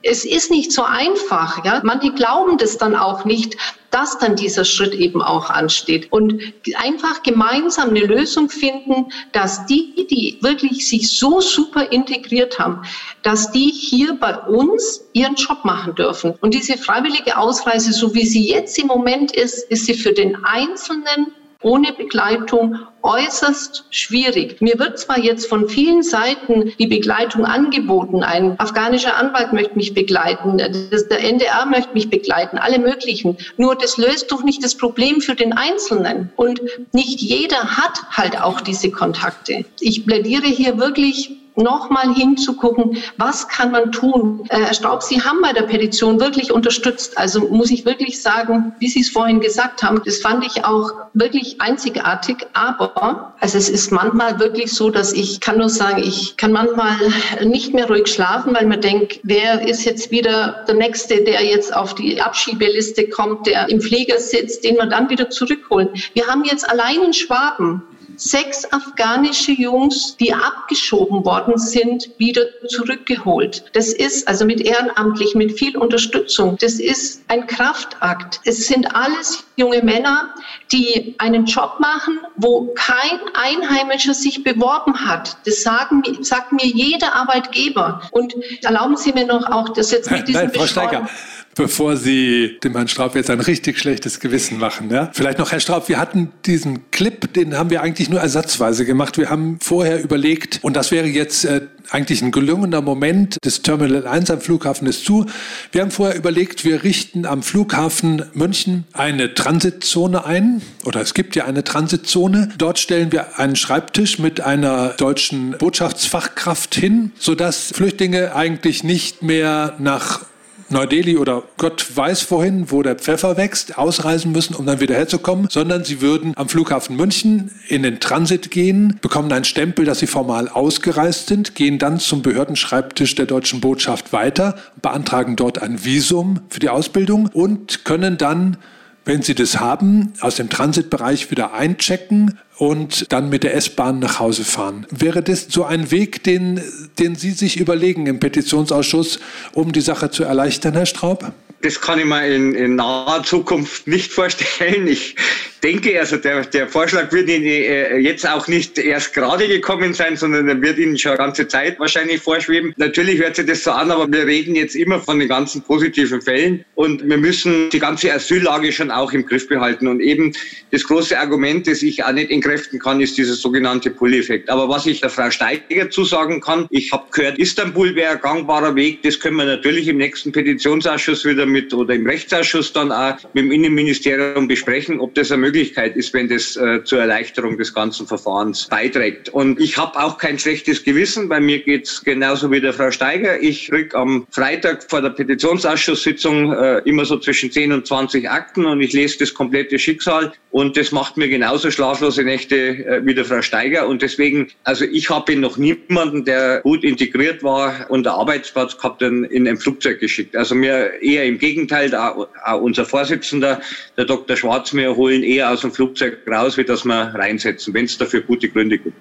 es ist nicht so einfach. Ja? Manche glauben das dann auch nicht, dass dann dieser Schritt eben auch ansteht. Und einfach gemeinsam eine Lösung finden, dass die, die wirklich sich so super integriert haben, dass die hier bei uns ihren Job machen dürfen. Und diese freiwillige Ausreise, so wie sie jetzt im Moment ist, ist sie für den Einzelnen ohne Begleitung äußerst schwierig. Mir wird zwar jetzt von vielen Seiten die Begleitung angeboten. Ein afghanischer Anwalt möchte mich begleiten, der NDR möchte mich begleiten, alle möglichen. Nur das löst doch nicht das Problem für den Einzelnen. Und nicht jeder hat halt auch diese Kontakte. Ich plädiere hier wirklich nochmal hinzugucken, was kann man tun. Äh, Herr Staub, Sie haben bei der Petition wirklich unterstützt. Also muss ich wirklich sagen, wie Sie es vorhin gesagt haben, das fand ich auch wirklich einzigartig. Aber also es ist manchmal wirklich so, dass ich kann nur sagen, ich kann manchmal nicht mehr ruhig schlafen, weil man denkt, wer ist jetzt wieder der Nächste, der jetzt auf die Abschiebeliste kommt, der im Flieger sitzt, den wir dann wieder zurückholen. Wir haben jetzt allein in Schwaben sechs afghanische Jungs, die abgeschoben worden sind, wieder zurückgeholt. Das ist also mit ehrenamtlich, mit viel Unterstützung. Das ist ein Kraftakt. Es sind alles junge Männer, die einen Job machen, wo kein Einheimischer sich beworben hat. Das sagen, sagt mir jeder Arbeitgeber. Und erlauben Sie mir noch auch das jetzt mit diesem Nein, Frau Steiger, bevor Sie dem Herrn Straub jetzt ein richtig schlechtes Gewissen machen. Ja? Vielleicht noch, Herr Straub, wir hatten diesen Clip, den haben wir eigentlich nur ersatzweise gemacht. Wir haben vorher überlegt, und das wäre jetzt äh, eigentlich ein gelungener Moment. Das Terminal 1 am Flughafen ist zu. Wir haben vorher überlegt, wir richten am Flughafen München eine Transitzone ein. Oder es gibt ja eine Transitzone. Dort stellen wir einen Schreibtisch mit einer deutschen Botschaftsfachkraft hin, sodass Flüchtlinge eigentlich nicht mehr nach Neu-Delhi oder Gott weiß wohin, wo der Pfeffer wächst, ausreisen müssen, um dann wieder herzukommen, sondern sie würden am Flughafen München in den Transit gehen, bekommen einen Stempel, dass sie formal ausgereist sind, gehen dann zum Behördenschreibtisch der deutschen Botschaft weiter, beantragen dort ein Visum für die Ausbildung und können dann wenn Sie das haben, aus dem Transitbereich wieder einchecken und dann mit der S-Bahn nach Hause fahren. Wäre das so ein Weg, den, den Sie sich überlegen im Petitionsausschuss, um die Sache zu erleichtern, Herr Straub? Das kann ich mir in, in naher Zukunft nicht vorstellen. Ich denke, also der, der Vorschlag wird Ihnen äh, jetzt auch nicht erst gerade gekommen sein, sondern er wird Ihnen schon eine ganze Zeit wahrscheinlich vorschweben. Natürlich hört sich das so an, aber wir reden jetzt immer von den ganzen positiven Fällen und wir müssen die ganze Asyllage schon auch im Griff behalten. Und eben das große Argument, das ich auch nicht entkräften kann, ist dieser sogenannte Pull-Effekt. Aber was ich der Frau Steiger zusagen kann, ich habe gehört, Istanbul wäre ein gangbarer Weg. Das können wir natürlich im nächsten Petitionsausschuss wieder mit oder im Rechtsausschuss dann auch mit dem Innenministerium besprechen, ob das eine Möglichkeit ist, wenn das äh, zur Erleichterung des ganzen Verfahrens beiträgt. Und ich habe auch kein schlechtes Gewissen. Bei mir geht's genauso wie der Frau Steiger. Ich krieg am Freitag vor der Petitionsausschusssitzung äh, immer so zwischen 10 und 20 Akten und ich lese das komplette Schicksal und das macht mir genauso schlaflose Nächte äh, wie der Frau Steiger. Und deswegen, also ich habe noch niemanden, der gut integriert war und einen Arbeitsplatz gehabt, in, in ein Flugzeug geschickt. Also mir eher im Gegenteil, auch, auch unser Vorsitzender, der Dr. Schwarz, wir holen eher aus dem Flugzeug raus, wie dass wir reinsetzen, wenn es dafür gute Gründe gibt.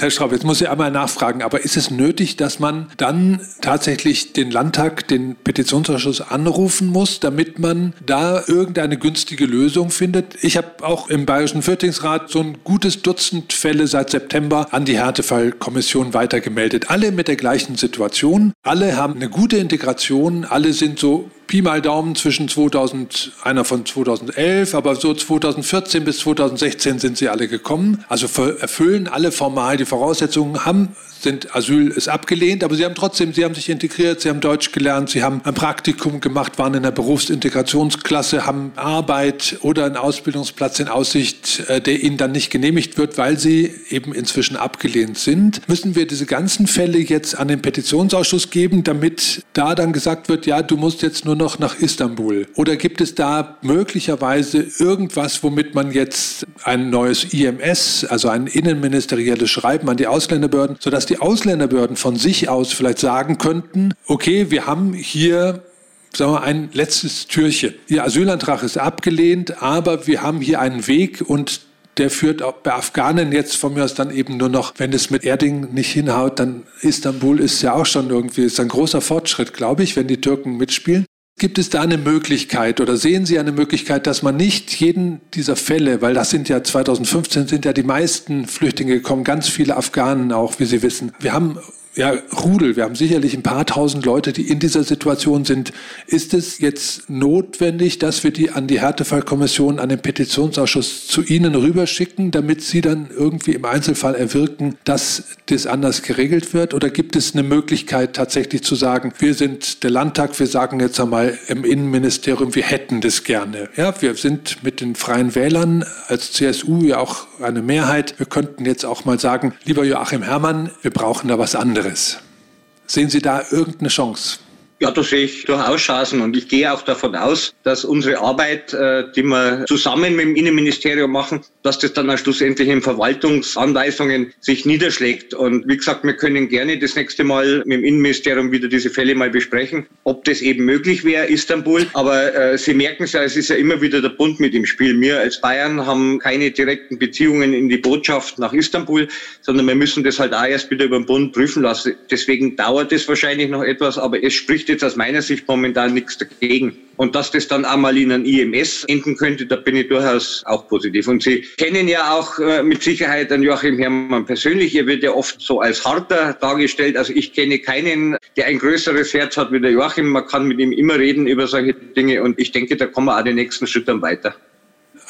Herr Straub, jetzt muss ich einmal nachfragen, aber ist es nötig, dass man dann tatsächlich den Landtag, den Petitionsausschuss anrufen muss, damit man da irgendeine günstige Lösung findet? Ich habe auch im Bayerischen Flüchtlingsrat so ein gutes Dutzend Fälle seit September an die Härtefallkommission weitergemeldet. Alle mit der gleichen Situation. Alle haben eine gute Integration. Alle sind so Pi mal Daumen zwischen 2000, einer von 2011, aber so 2014 bis 2016 sind sie alle gekommen. Also erfüllen alle formal die Voraussetzungen, haben sind Asyl ist abgelehnt, aber sie haben trotzdem, sie haben sich integriert, sie haben Deutsch gelernt, sie haben ein Praktikum gemacht, waren in der Berufsintegrationsklasse, haben Arbeit oder einen Ausbildungsplatz in Aussicht, äh, der ihnen dann nicht genehmigt wird, weil sie eben inzwischen abgelehnt sind. Müssen wir diese ganzen Fälle jetzt an den Petitionsausschuss geben, damit da dann gesagt wird, ja, du musst jetzt nur noch nach Istanbul? Oder gibt es da möglicherweise irgendwas, womit man jetzt ein neues IMS, also ein innenministerielles Schreiben an die Ausländerbehörden, sodass die Ausländerbehörden von sich aus vielleicht sagen könnten, okay, wir haben hier sagen wir, ein letztes Türchen. Ihr Asylantrag ist abgelehnt, aber wir haben hier einen Weg und der führt bei Afghanen jetzt von mir aus dann eben nur noch, wenn es mit Erding nicht hinhaut, dann Istanbul ist ja auch schon irgendwie, ist ein großer Fortschritt, glaube ich, wenn die Türken mitspielen. Gibt es da eine Möglichkeit oder sehen Sie eine Möglichkeit, dass man nicht jeden dieser Fälle, weil das sind ja 2015 sind ja die meisten Flüchtlinge gekommen, ganz viele Afghanen auch, wie Sie wissen. Wir haben ja, Rudel. Wir haben sicherlich ein paar tausend Leute, die in dieser Situation sind. Ist es jetzt notwendig, dass wir die an die Härtefallkommission, an den Petitionsausschuss zu Ihnen rüberschicken, damit Sie dann irgendwie im Einzelfall erwirken, dass das anders geregelt wird? Oder gibt es eine Möglichkeit tatsächlich zu sagen, wir sind der Landtag, wir sagen jetzt einmal im Innenministerium, wir hätten das gerne. Ja, wir sind mit den Freien Wählern als CSU ja auch eine Mehrheit. Wir könnten jetzt auch mal sagen, lieber Joachim Herrmann, wir brauchen da was anderes anderes. Sehen Sie da irgendeine Chance? Ja, da sehe ich durchaus Chancen und ich gehe auch davon aus, dass unsere Arbeit, äh, die wir zusammen mit dem Innenministerium machen, dass das dann auch schlussendlich in Verwaltungsanweisungen sich niederschlägt. Und wie gesagt, wir können gerne das nächste Mal mit dem Innenministerium wieder diese Fälle mal besprechen, ob das eben möglich wäre, Istanbul. Aber äh, Sie merken es ja, es ist ja immer wieder der Bund mit im Spiel. Wir als Bayern haben keine direkten Beziehungen in die Botschaft nach Istanbul, sondern wir müssen das halt auch erst wieder über den Bund prüfen lassen. Deswegen dauert es wahrscheinlich noch etwas, aber es spricht spricht jetzt aus meiner Sicht momentan nichts dagegen. Und dass das dann einmal in ein IMS enden könnte, da bin ich durchaus auch positiv. Und Sie kennen ja auch äh, mit Sicherheit an Joachim Herrmann persönlich. Er wird ja oft so als harter dargestellt. Also ich kenne keinen, der ein größeres Herz hat wie der Joachim. Man kann mit ihm immer reden über solche Dinge. Und ich denke, da kommen wir auch den nächsten Schritt dann weiter.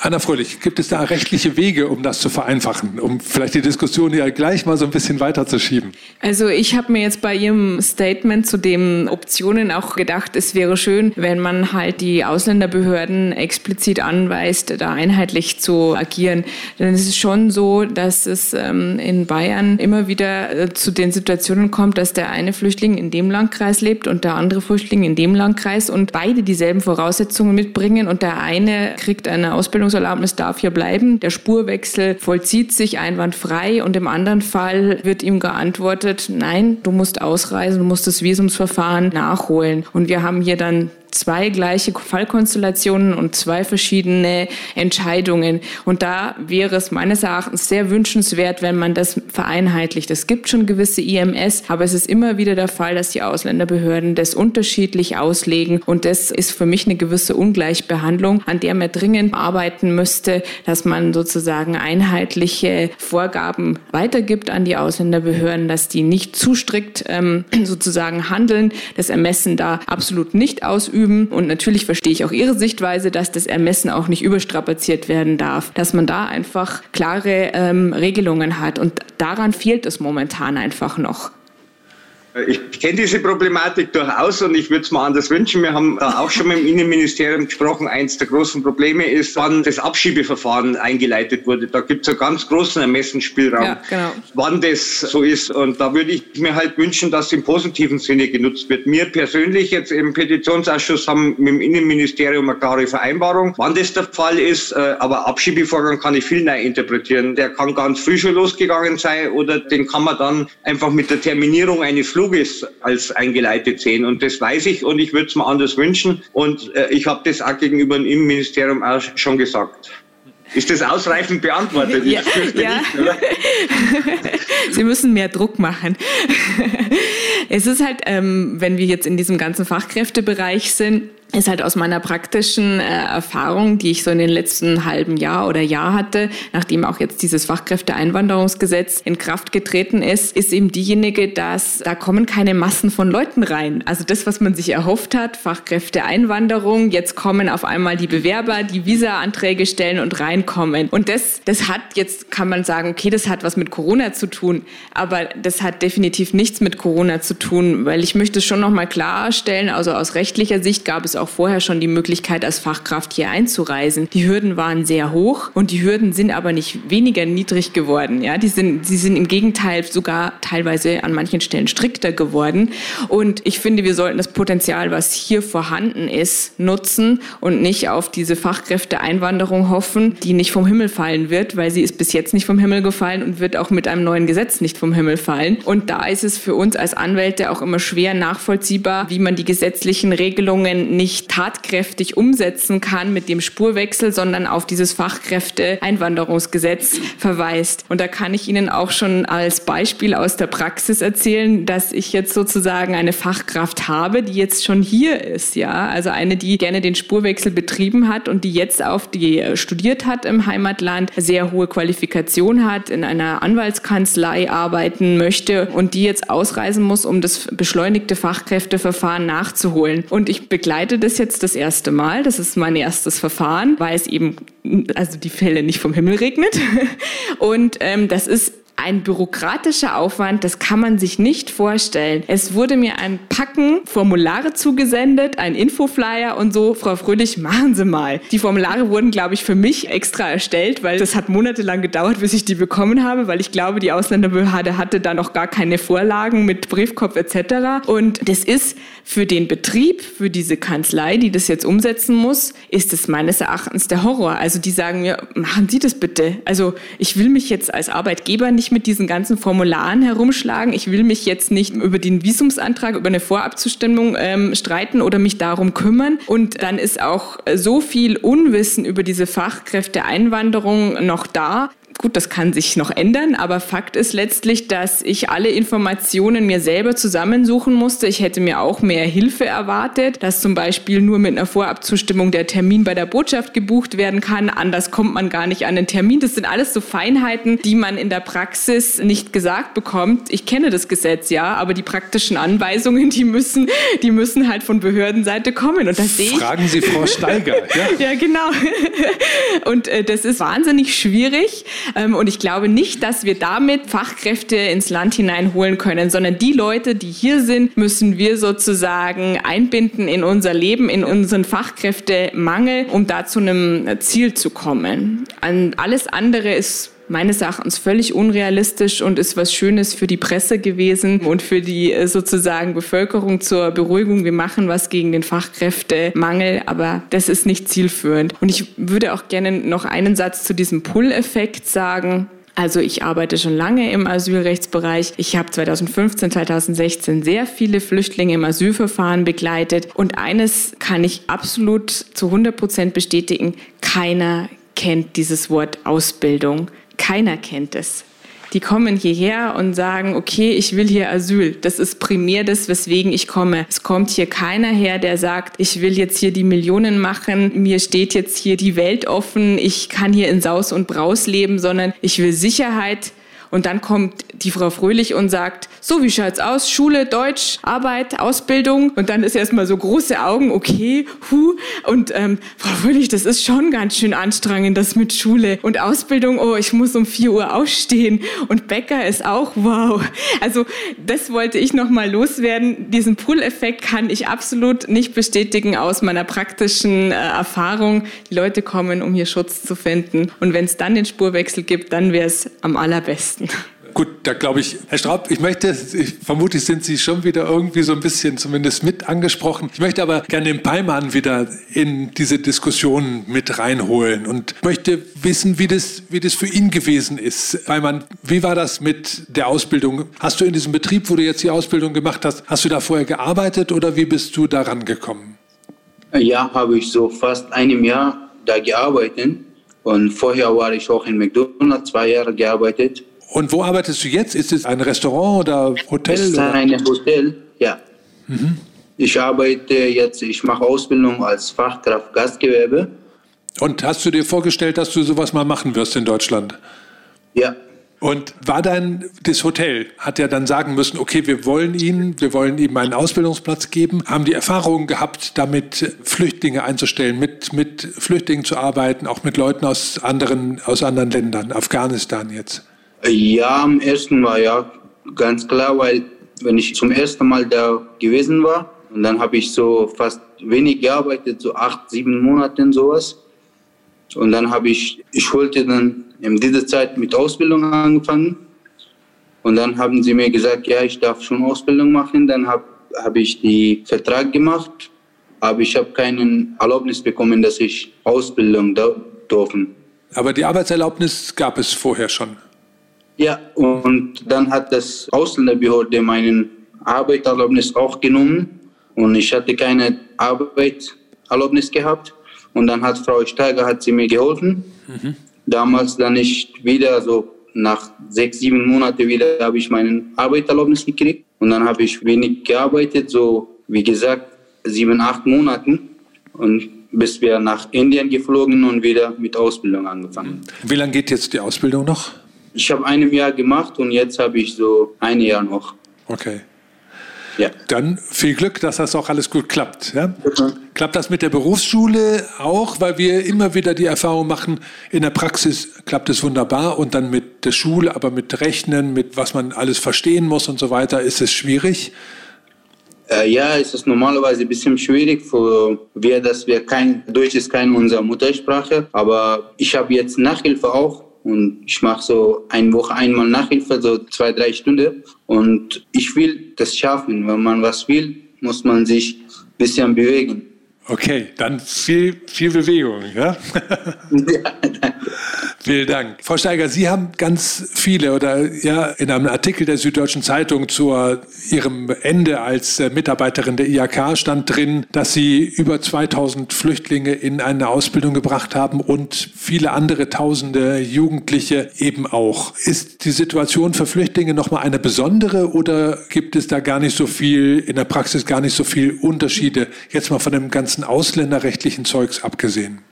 Anna Fröhlich, gibt es da rechtliche Wege, um das zu vereinfachen, um vielleicht die Diskussion ja gleich mal so ein bisschen weiterzuschieben? Also ich habe mir jetzt bei Ihrem Statement zu den Optionen auch gedacht, es wäre schön, wenn man halt die Ausländerbehörden explizit anweist, da einheitlich zu agieren. Denn es ist schon so, dass es ähm, in Bayern immer wieder äh, zu den Situationen kommt, dass der eine Flüchtling in dem Landkreis lebt und der andere Flüchtling in dem Landkreis und beide dieselben Voraussetzungen mitbringen und der eine kriegt eine Ausbildung Aufenthaltserlaubnis darf hier bleiben. Der Spurwechsel vollzieht sich einwandfrei und im anderen Fall wird ihm geantwortet, nein, du musst ausreisen, du musst das Visumsverfahren nachholen. Und wir haben hier dann zwei gleiche Fallkonstellationen und zwei verschiedene Entscheidungen. Und da wäre es meines Erachtens sehr wünschenswert, wenn man das vereinheitlicht. Es gibt schon gewisse IMS, aber es ist immer wieder der Fall, dass die Ausländerbehörden das unterschiedlich auslegen. Und das ist für mich eine gewisse Ungleichbehandlung, an der man dringend arbeiten müsste, dass man sozusagen einheitliche Vorgaben weitergibt an die Ausländerbehörden, dass die nicht zu strikt ähm, sozusagen handeln, das Ermessen da absolut nicht ausüben ausüben. Und natürlich verstehe ich auch Ihre Sichtweise, dass das Ermessen auch nicht überstrapaziert werden darf, dass man da einfach klare ähm, Regelungen hat. Und daran fehlt es momentan einfach noch. Ich kenne diese Problematik durchaus und ich würde es mir anders wünschen. Wir haben da auch schon mit dem Innenministerium gesprochen. Eins der großen Probleme ist, wann das Abschiebeverfahren eingeleitet wurde. Da gibt es einen ganz großen Ermessensspielraum, ja, genau. wann das so ist. Und da würde ich mir halt wünschen, dass im positiven Sinne genutzt wird. Wir persönlich jetzt im Petitionsausschuss haben mit dem Innenministerium eine klare Vereinbarung, wann das der Fall ist. Äh, aber Abschiebevorgang kann ich viel neu interpretieren. Der kann ganz früh schon losgegangen sein oder den kann man dann einfach mit der Terminierung eines Fluges als eingeleitet sehen. Und das weiß ich und ich würde es mir anders wünschen. Und äh, ich habe das auch gegenüber dem Innenministerium auch schon gesagt. Ist das ausreichend beantwortet? Ja, ja. Nicht, Sie müssen mehr Druck machen. es ist halt, ähm, wenn wir jetzt in diesem ganzen Fachkräftebereich sind, ist halt aus meiner praktischen äh, Erfahrung, die ich so in den letzten halben Jahr oder Jahr hatte, nachdem auch jetzt dieses Fachkräfteeinwanderungsgesetz in Kraft getreten ist, ist eben diejenige, dass da kommen keine Massen von Leuten rein. Also das, was man sich erhofft hat, Fachkräfteeinwanderung, jetzt kommen auf einmal die Bewerber, die Visa-Anträge stellen und reinkommen. Und das, das hat jetzt, kann man sagen, okay, das hat was mit Corona zu tun, aber das hat definitiv nichts mit Corona zu tun, weil ich möchte schon nochmal klarstellen, also aus rechtlicher Sicht gab es auch vorher schon die Möglichkeit, als Fachkraft hier einzureisen. Die Hürden waren sehr hoch und die Hürden sind aber nicht weniger niedrig geworden. Ja, die sind, sie sind im Gegenteil sogar teilweise an manchen Stellen strikter geworden. Und ich finde, wir sollten das Potenzial, was hier vorhanden ist, nutzen und nicht auf diese Fachkräfteeinwanderung hoffen, die nicht vom Himmel fallen wird, weil sie ist bis jetzt nicht vom Himmel gefallen und wird auch mit einem neuen Gesetz nicht vom Himmel fallen. Und da ist es für uns als Anwälte auch immer schwer nachvollziehbar, wie man die gesetzlichen Regelungen nicht nicht tatkräftig umsetzen kann mit dem Spurwechsel, sondern auf dieses Fachkräfte-Einwanderungsgesetz verweist. Und da kann ich Ihnen auch schon als Beispiel aus der Praxis erzählen, dass ich jetzt sozusagen eine Fachkraft habe, die jetzt schon hier ist, ja. Also eine, die gerne den Spurwechsel betrieben hat und die jetzt auf die äh, studiert hat im Heimatland, sehr hohe Qualifikation hat, in einer Anwaltskanzlei arbeiten möchte und die jetzt ausreisen muss, um das beschleunigte Fachkräfteverfahren nachzuholen. Und ich begleite das jetzt das erste Mal. Das ist mein erstes Verfahren, weil es eben, also die Fälle nicht vom Himmel regnet. Und ähm, das ist ein bürokratischer Aufwand, das kann man sich nicht vorstellen. Es wurde mir ein Packen Formulare zugesendet, ein Infoflyer und so, Frau Fröhlich, machen Sie mal. Die Formulare wurden, glaube ich, für mich extra erstellt, weil das hat monatelang gedauert, bis ich die bekommen habe, weil ich glaube, die Ausländerbehörde hatte da noch gar keine Vorlagen mit Briefkopf etc. Und das ist für den Betrieb, für diese Kanzlei, die das jetzt umsetzen muss, ist es meines Erachtens der Horror. Also die sagen mir, machen Sie das bitte. Also ich will mich jetzt als Arbeitgeber nicht mit diesen ganzen Formularen herumschlagen. Ich will mich jetzt nicht über den Visumsantrag, über eine Vorabzustimmung ähm, streiten oder mich darum kümmern. Und dann ist auch so viel Unwissen über diese Fachkräfteeinwanderung noch da, Gut, das kann sich noch ändern, aber Fakt ist letztlich, dass ich alle Informationen mir selber zusammensuchen musste. Ich hätte mir auch mehr Hilfe erwartet, dass zum Beispiel nur mit einer Vorabzustimmung der Termin bei der Botschaft gebucht werden kann. Anders kommt man gar nicht an den Termin. Das sind alles so Feinheiten, die man in der Praxis nicht gesagt bekommt. Ich kenne das Gesetz ja, aber die praktischen Anweisungen, die müssen, die müssen halt von Behördenseite kommen. Und das sehe ich. Fragen Sie Frau Steiger. Ja, ja genau. Und äh, das ist wahnsinnig schwierig. Ähm, und ich glaube nicht, dass wir damit Fachkräfte ins Land hineinholen können, sondern die Leute, die hier sind, müssen wir sozusagen einbinden in unser Leben, in unseren Fachkräftemangel, um da zu einem Ziel zu kommen. Alles andere ist meines Erachtens völlig unrealistisch und ist was Schönes für die Presse gewesen und für die äh, sozusagen Bevölkerung zur Beruhigung. Wir machen was gegen den Fachkräftemangel, aber das ist nicht zielführend. Und ich würde auch gerne noch einen Satz zu diesem Pull-Effekt sagen. Also ich arbeite schon lange im Asylrechtsbereich. Ich habe 2015, 2016 sehr viele Flüchtlinge im Asylverfahren begleitet. Und eines kann ich absolut zu 100 Prozent bestätigen. Keiner kennt dieses Wort Ausbildung. Keiner kennt es. Die kommen hierher und sagen, okay, ich will hier Asyl. Das ist primär das, weswegen ich komme. Es kommt hier keiner her, der sagt, ich will jetzt hier die Millionen machen, mir steht jetzt hier die Welt offen, ich kann hier in Saus und Braus leben, sondern ich will Sicherheit, und dann kommt die Frau Fröhlich und sagt, so, wie schaut's aus? Schule, Deutsch, Arbeit, Ausbildung. Und dann ist erstmal so große Augen, okay, hu. Und ähm, Frau Fröhlich, das ist schon ganz schön anstrengend, das mit Schule. Und Ausbildung, oh, ich muss um 4 Uhr aufstehen. Und Bäcker ist auch wow. Also das wollte ich nochmal loswerden. Diesen Pull-Effekt kann ich absolut nicht bestätigen aus meiner praktischen äh, Erfahrung. Die Leute kommen, um hier Schutz zu finden. Und wenn es dann den Spurwechsel gibt, dann wäre es am allerbesten leisten. Gut, da glaube ich, Herr Straub, ich möchte, ich, vermutlich sind Sie schon wieder irgendwie so ein bisschen zumindest mit angesprochen. Ich möchte aber gerne den Peimann wieder in diese Diskussion mit reinholen und möchte wissen, wie das, wie das für ihn gewesen ist. Peimann, wie war das mit der Ausbildung? Hast du in diesem Betrieb, wo du jetzt die Ausbildung gemacht hast, hast du da vorher gearbeitet oder wie bist du daran gekommen? Ja, habe ich so fast einem Jahr da gearbeitet. Und vorher war ich auch in McDonald's zwei Jahre gearbeitet. Und wo arbeitest du jetzt? Ist es ein Restaurant oder Hotel? Es ist ein Hotel, ja. Mhm. Ich arbeite jetzt, ich mache Ausbildung als Fachkraft Gastgewerbe. Und hast du dir vorgestellt, dass du sowas mal machen wirst in Deutschland? Ja. Und war dann das Hotel, hat er dann sagen müssen, okay, wir wollen ihn, wir wollen ihm einen Ausbildungsplatz geben, haben die Erfahrungen gehabt, damit Flüchtlinge einzustellen, mit, mit Flüchtlingen zu arbeiten, auch mit Leuten aus anderen, aus anderen Ländern, Afghanistan jetzt? Ja, am ersten Mal ja, ganz klar, weil wenn ich zum ersten Mal da gewesen war, und dann habe ich so fast wenig gearbeitet, so acht, sieben Monate und sowas. Und dann habe ich, ich wollte dann in dieser Zeit mit Ausbildung angefangen. Und dann haben sie mir gesagt, ja, ich darf schon Ausbildung machen. Dann habe hab ich die Vertrag gemacht, aber ich habe keinen Erlaubnis bekommen, dass ich Ausbildung da dürfen. Aber die Arbeitserlaubnis gab es vorher schon. Ja, und dann hat das Ausländerbehörde meinen Arbeitserlaubnis auch genommen und ich hatte keine Arbeitserlaubnis gehabt. Und dann hat Frau Steiger hat sie mir geholfen. Mhm. Damals dann nicht wieder, so nach sechs, sieben Monaten wieder habe ich meinen Arbeitserlaubnis gekriegt. Und dann habe ich wenig gearbeitet, so wie gesagt, sieben, acht Monaten. Und bis wir nach Indien geflogen und wieder mit Ausbildung angefangen. Wie lange geht jetzt die Ausbildung noch? Ich habe ein Jahr gemacht und jetzt habe ich so ein Jahr noch. Okay. Ja. Dann viel Glück, dass das auch alles gut klappt. Ja? Mhm. Klappt das mit der Berufsschule auch, weil wir immer wieder die Erfahrung machen, in der Praxis klappt es wunderbar und dann mit der Schule, aber mit Rechnen, mit was man alles verstehen muss und so weiter, ist es schwierig. Äh, ja, es ist normalerweise ein bisschen schwierig für wir, dass wir kein Deutsch ist keine unsere Muttersprache, aber ich habe jetzt Nachhilfe auch und ich mache so eine Woche einmal Nachhilfe, so zwei, drei Stunden. Und ich will das schaffen. Wenn man was will, muss man sich ein bisschen bewegen. Okay, dann viel, viel Bewegung. Ja? ja Vielen Dank. Frau Steiger, Sie haben ganz viele oder ja in einem Artikel der Süddeutschen Zeitung zu Ihrem Ende als äh, Mitarbeiterin der IHK stand drin, dass Sie über 2000 Flüchtlinge in eine Ausbildung gebracht haben und viele andere tausende Jugendliche eben auch. Ist die Situation für Flüchtlinge nochmal eine besondere oder gibt es da gar nicht so viel, in der Praxis gar nicht so viel Unterschiede, jetzt mal von dem ganzen ausländerrechtlichen Zeugs abgesehen?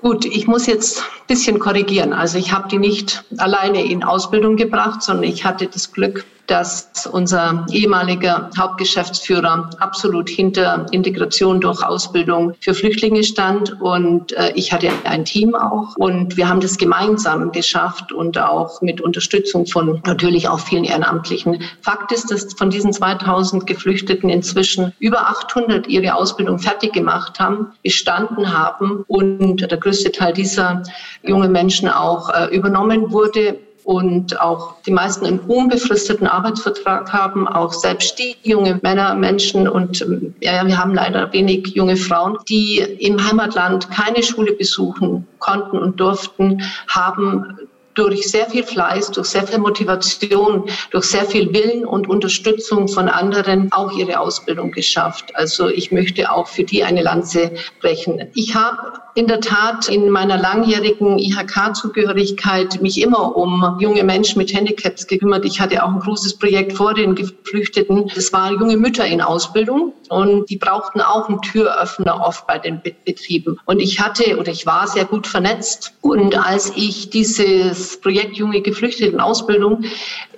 Gut, ich muss jetzt ein bisschen korrigieren. Also ich habe die nicht alleine in Ausbildung gebracht, sondern ich hatte das Glück, dass unser ehemaliger Hauptgeschäftsführer absolut hinter Integration durch Ausbildung für Flüchtlinge stand. Und äh, ich hatte ein Team auch. Und wir haben das gemeinsam geschafft und auch mit Unterstützung von natürlich auch vielen Ehrenamtlichen. Fakt ist, dass von diesen 2000 Geflüchteten inzwischen über 800 ihre Ausbildung fertig gemacht haben, bestanden haben und der größte Teil dieser jungen Menschen auch äh, übernommen wurde und auch die meisten einen unbefristeten Arbeitsvertrag haben, auch selbst die junge Männer, Menschen und ähm, ja, wir haben leider wenig junge Frauen, die im Heimatland keine Schule besuchen konnten und durften, haben durch sehr viel Fleiß, durch sehr viel Motivation, durch sehr viel Willen und Unterstützung von anderen auch ihre Ausbildung geschafft. Also ich möchte auch für die eine Lanze brechen. Ich habe in der Tat in meiner langjährigen IHK-Zugehörigkeit mich immer um junge Menschen mit Handicaps gekümmert. Ich hatte auch ein großes Projekt vor den Geflüchteten. Das waren junge Mütter in Ausbildung und die brauchten auch einen Türöffner oft bei den Betrieben. Und ich hatte oder ich war sehr gut vernetzt. Und als ich dieses Projekt Junge Geflüchteten Ausbildung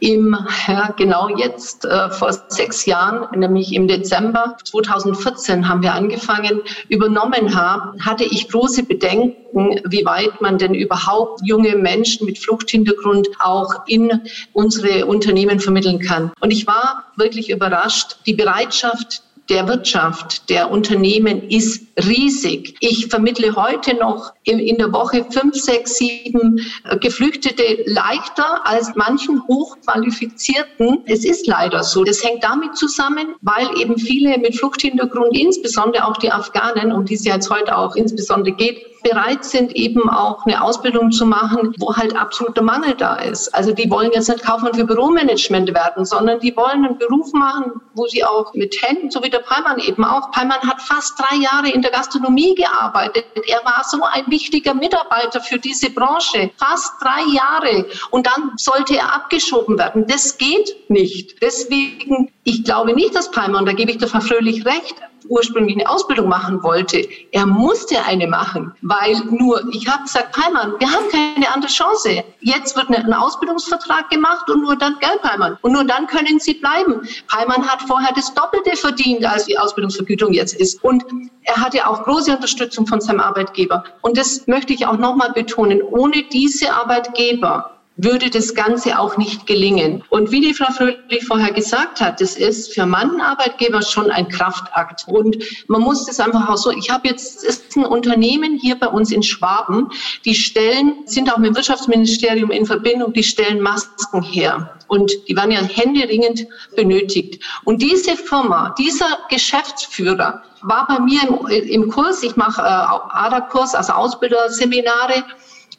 im, ja, genau jetzt äh, vor sechs Jahren, nämlich im Dezember 2014 haben wir angefangen, übernommen habe, hatte ich große Bedenken, wie weit man denn überhaupt junge Menschen mit Fluchthintergrund auch in unsere Unternehmen vermitteln kann. Und ich war wirklich überrascht, die Bereitschaft der Wirtschaft, der Unternehmen ist riesig. Ich vermittle heute noch in, der Woche fünf, sechs, sieben äh, Geflüchtete leichter als manchen Hochqualifizierten. Es ist leider so. Das hängt damit zusammen, weil eben viele mit Fluchthintergrund, insbesondere auch die Afghanen, um die es ja jetzt heute auch insbesondere geht, bereit sind, eben auch eine Ausbildung zu machen, wo halt absoluter Mangel da ist. Also die wollen jetzt nicht Kaufmann für Büromanagement werden, sondern die wollen einen Beruf machen, wo sie auch mit Händen, so wie der Palmann eben auch. Palmann hat fast drei Jahre in der Gastronomie gearbeitet. Er war so ein wichtiger Mitarbeiter für diese Branche. Fast drei Jahre. Und dann sollte er abgeschoben werden. Das geht nicht. Deswegen, ich glaube nicht, dass Palmann, da gebe ich der Frau Fröhlich recht, ursprünglich eine Ausbildung machen wollte, er musste eine machen, weil nur, ich habe gesagt, Palmann, wir haben keine andere Chance. Jetzt wird ein Ausbildungsvertrag gemacht und nur dann, gell, Palmann, und nur dann können Sie bleiben. Palmann hat vorher das Doppelte verdient, als die Ausbildungsvergütung jetzt ist. Und er hatte auch große Unterstützung von seinem Arbeitgeber. Und das möchte ich auch nochmal betonen. Ohne diese Arbeitgeber würde das Ganze auch nicht gelingen. Und wie die Frau Fröhlich vorher gesagt hat, das ist für manchen Arbeitgeber schon ein Kraftakt. Und man muss das einfach auch so, ich habe jetzt, ist ein Unternehmen hier bei uns in Schwaben, die stellen, sind auch mit dem Wirtschaftsministerium in Verbindung, die stellen Masken her. Und die werden ja händeringend benötigt. Und diese Firma, dieser Geschäftsführer, war bei mir im, im Kurs, ich mache äh, ADA-Kurs, also Ausbilderseminare,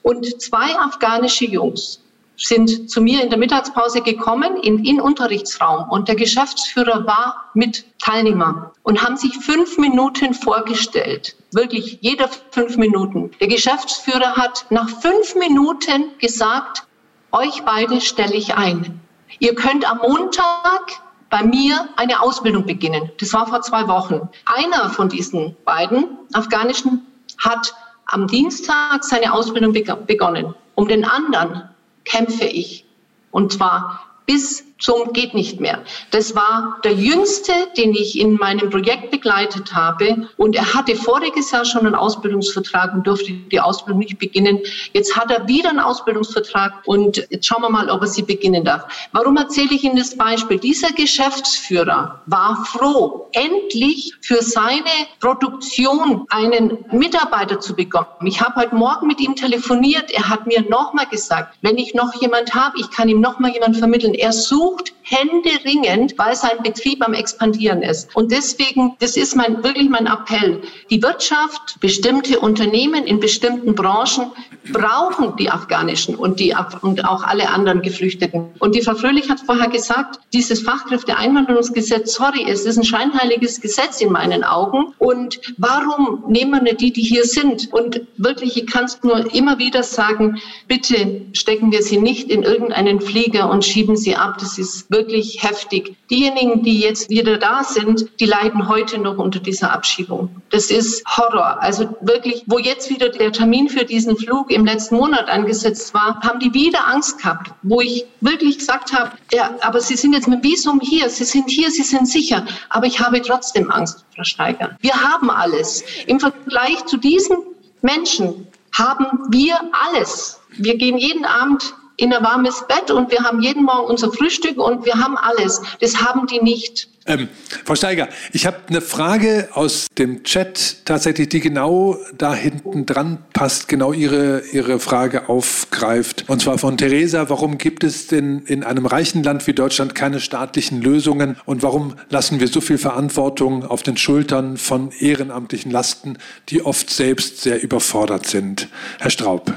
und zwei afghanische Jungs sind zu mir in der Mittagspause gekommen in, in Unterrichtsraum und der Geschäftsführer war mit Teilnehmer und haben sich fünf Minuten vorgestellt. Wirklich jeder fünf Minuten. Der Geschäftsführer hat nach fünf Minuten gesagt, euch beide stelle ich ein. Ihr könnt am Montag bei mir eine Ausbildung beginnen. Das war vor zwei Wochen. Einer von diesen beiden afghanischen hat am Dienstag seine Ausbildung begonnen. Um den anderen kämpfe ich. Und zwar bis zum geht nicht mehr. Das war der jüngste, den ich in meinem Projekt begleitet habe. Und er hatte voriges Jahr schon einen Ausbildungsvertrag und durfte die Ausbildung nicht beginnen. Jetzt hat er wieder einen Ausbildungsvertrag und jetzt schauen wir mal, ob er sie beginnen darf. Warum erzähle ich Ihnen das Beispiel? Dieser Geschäftsführer war froh, endlich für seine Produktion einen Mitarbeiter zu bekommen. Ich habe heute Morgen mit ihm telefoniert. Er hat mir nochmal gesagt, wenn ich noch jemand habe, ich kann ihm nochmal jemand vermitteln. Er sucht sucht händeringend, weil sein Betrieb am expandieren ist. Und deswegen, das ist mein, wirklich mein Appell. Die Wirtschaft, bestimmte Unternehmen in bestimmten Branchen brauchen die afghanischen und die und auch alle anderen Geflüchteten. Und die Frau Fröhlich hat vorher gesagt, dieses Fachkräfteeinwanderungsgesetz, sorry, es ist ein scheinheiliges Gesetz in meinen Augen. Und warum nehmen wir nicht die, die hier sind? Und wirklich, ich kann es nur immer wieder sagen, bitte stecken wir sie nicht in irgendeinen Flieger und schieben sie ab. Das ist wirklich heftig. Diejenigen, die jetzt wieder da sind, die leiden heute noch unter dieser Abschiebung. Das ist Horror. Also wirklich, wo jetzt wieder der Termin für diesen Flug im letzten Monat angesetzt war, haben die wieder Angst gehabt, wo ich wirklich gesagt habe, ja, aber Sie sind jetzt mit Visum hier, Sie sind hier, Sie sind sicher. Aber ich habe trotzdem Angst, Frau Steiger. Wir haben alles. Im Vergleich zu diesen Menschen haben wir alles. Wir gehen jeden Abend in ein warmes Bett und wir haben jeden Morgen unser Frühstück und wir haben alles. Das haben die nicht. Ähm, Frau Steiger, ich habe eine Frage aus dem Chat tatsächlich, die genau da hinten dran passt, genau Ihre, Ihre Frage aufgreift. Und zwar von Theresa, warum gibt es denn in einem reichen Land wie Deutschland keine staatlichen Lösungen und warum lassen wir so viel Verantwortung auf den Schultern von ehrenamtlichen Lasten, die oft selbst sehr überfordert sind? Herr Straub.